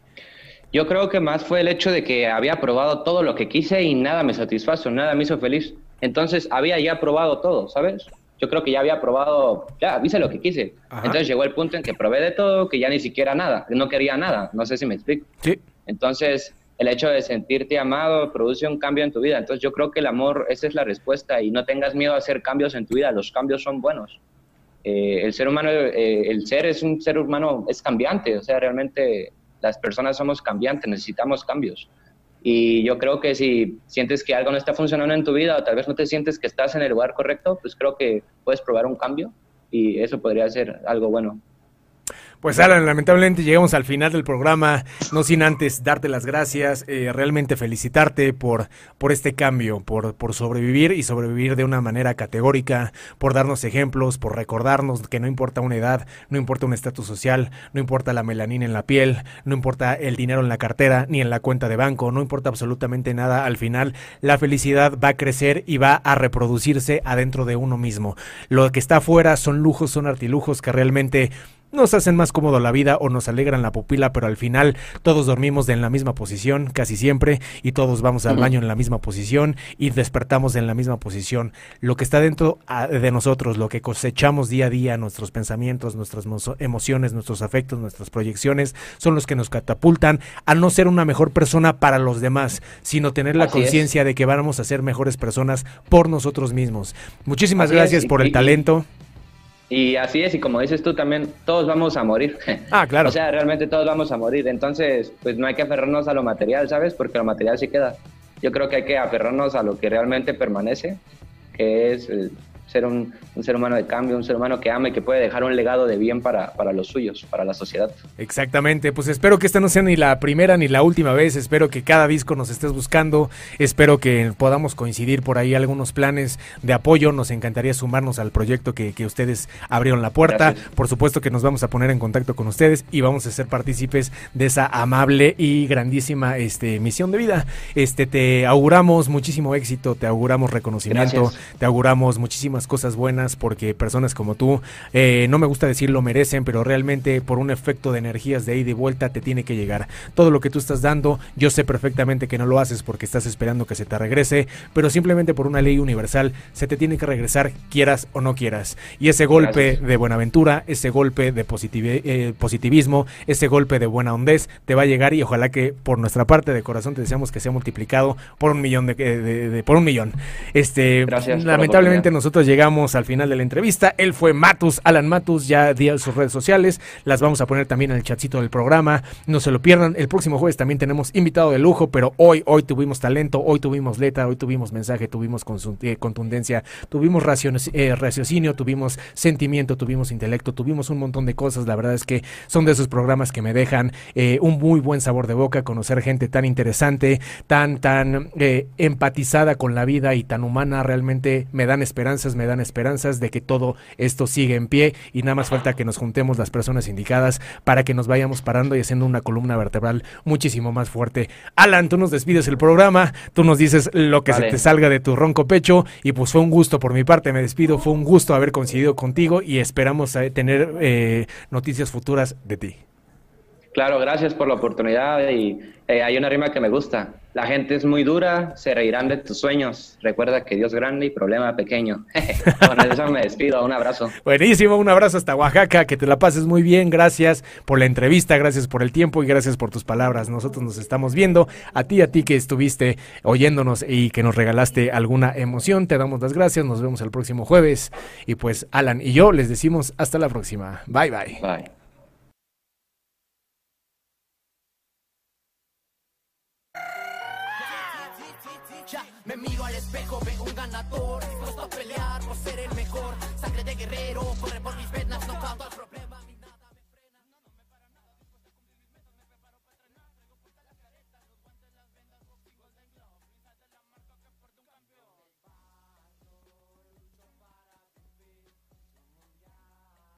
Yo creo que más fue el hecho de que había probado todo lo que quise y nada me satisfazo, nada me hizo feliz. Entonces había ya probado todo, ¿sabes? yo creo que ya había probado, ya hice lo que quise. Entonces llegó el punto en que probé de todo, que ya ni siquiera nada, no quería nada, no sé si me explico. Sí. Entonces, el hecho de sentirte amado produce un cambio en tu vida. Entonces, yo creo que el amor, esa es la respuesta y no tengas miedo a hacer cambios en tu vida, los cambios son buenos. Eh, el ser humano, eh, el ser es un ser humano, es cambiante, o sea, realmente las personas somos cambiantes, necesitamos cambios. Y yo creo que si sientes que algo no está funcionando en tu vida o tal vez no te sientes que estás en el lugar correcto, pues creo que puedes probar un cambio y eso podría ser algo bueno. Pues Alan, lamentablemente llegamos al final del programa, no sin antes darte las gracias, eh, realmente felicitarte por, por este cambio, por, por sobrevivir y sobrevivir de una manera categórica, por darnos ejemplos, por recordarnos que no importa una edad, no importa un estatus social, no importa la melanina en la piel, no importa el dinero en la cartera ni en la cuenta de banco, no importa absolutamente nada, al final la felicidad va a crecer y va a reproducirse adentro de uno mismo. Lo que está afuera son lujos, son artilujos que realmente nos hacen más cómodo la vida o nos alegran la pupila, pero al final todos dormimos en la misma posición casi siempre y todos vamos al baño en la misma posición y despertamos en la misma posición. Lo que está dentro ah, de nosotros, lo que cosechamos día a día, nuestros pensamientos, nuestras emociones, nuestros afectos, nuestras proyecciones, son los que nos catapultan a no ser una mejor persona para los demás, sino tener la conciencia de que vamos a ser mejores personas por nosotros mismos. Muchísimas gracias por el talento. Y así es, y como dices tú también, todos vamos a morir. Ah, claro. o sea, realmente todos vamos a morir. Entonces, pues no hay que aferrarnos a lo material, ¿sabes? Porque lo material sí queda. Yo creo que hay que aferrarnos a lo que realmente permanece, que es ser un, ser humano de cambio, un ser humano que ama y que puede dejar un legado de bien para, para los suyos, para la sociedad. Exactamente, pues espero que esta no sea ni la primera ni la última vez, espero que cada disco nos estés buscando, espero que podamos coincidir por ahí algunos planes de apoyo, nos encantaría sumarnos al proyecto que, que ustedes abrieron la puerta, por supuesto que nos vamos a poner en contacto con ustedes y vamos a ser partícipes de esa amable y grandísima este, misión de vida. Este, te auguramos muchísimo éxito, te auguramos reconocimiento, te auguramos muchísimas cosas buenas porque personas como tú, eh, no me gusta decir lo merecen, pero realmente por un efecto de energías de ida y vuelta te tiene que llegar. Todo lo que tú estás dando, yo sé perfectamente que no lo haces porque estás esperando que se te regrese, pero simplemente por una ley universal se te tiene que regresar quieras o no quieras. Y ese golpe de buenaventura, ese golpe de eh, positivismo, ese golpe de buena hondez te va a llegar y ojalá que por nuestra parte de corazón te deseamos que sea multiplicado por un millón de, por un millón. Este, lamentablemente nosotros llegamos al final de la entrevista. Él fue Matus, Alan Matus, ya di sus redes sociales. Las vamos a poner también en el chatcito del programa. No se lo pierdan. El próximo jueves también tenemos invitado de lujo, pero hoy, hoy tuvimos talento, hoy tuvimos letra, hoy tuvimos mensaje, tuvimos eh, contundencia, tuvimos eh, raciocinio, tuvimos sentimiento, tuvimos intelecto, tuvimos un montón de cosas. La verdad es que son de esos programas que me dejan eh, un muy buen sabor de boca, conocer gente tan interesante, tan, tan empatizada con la vida y tan humana. Realmente me dan esperanzas, me dan esperanzas de que todo esto sigue en pie. Y nada más falta que nos juntemos las personas indicadas para que nos vayamos parando y haciendo una columna vertebral muchísimo más fuerte. Alan, tú nos despides el programa, tú nos dices lo que se te salga de tu ronco pecho. Y pues fue un gusto por mi parte, me despido, fue un gusto haber coincidido contigo y esperamos eh, tener eh, noticias futuras de ti. Claro, gracias por la oportunidad y eh, hay una rima que me gusta. La gente es muy dura, se reirán de tus sueños. Recuerda que Dios grande y problema pequeño. Con eso me despido, un abrazo. Buenísimo, un abrazo hasta Oaxaca, que te la pases muy bien. Gracias por la entrevista, gracias por el tiempo y gracias por tus palabras. Nosotros nos estamos viendo. A ti, a ti que estuviste oyéndonos y que nos regalaste alguna emoción, te damos las gracias. Nos vemos el próximo jueves. Y pues Alan y yo les decimos hasta la próxima. Bye, bye. Bye.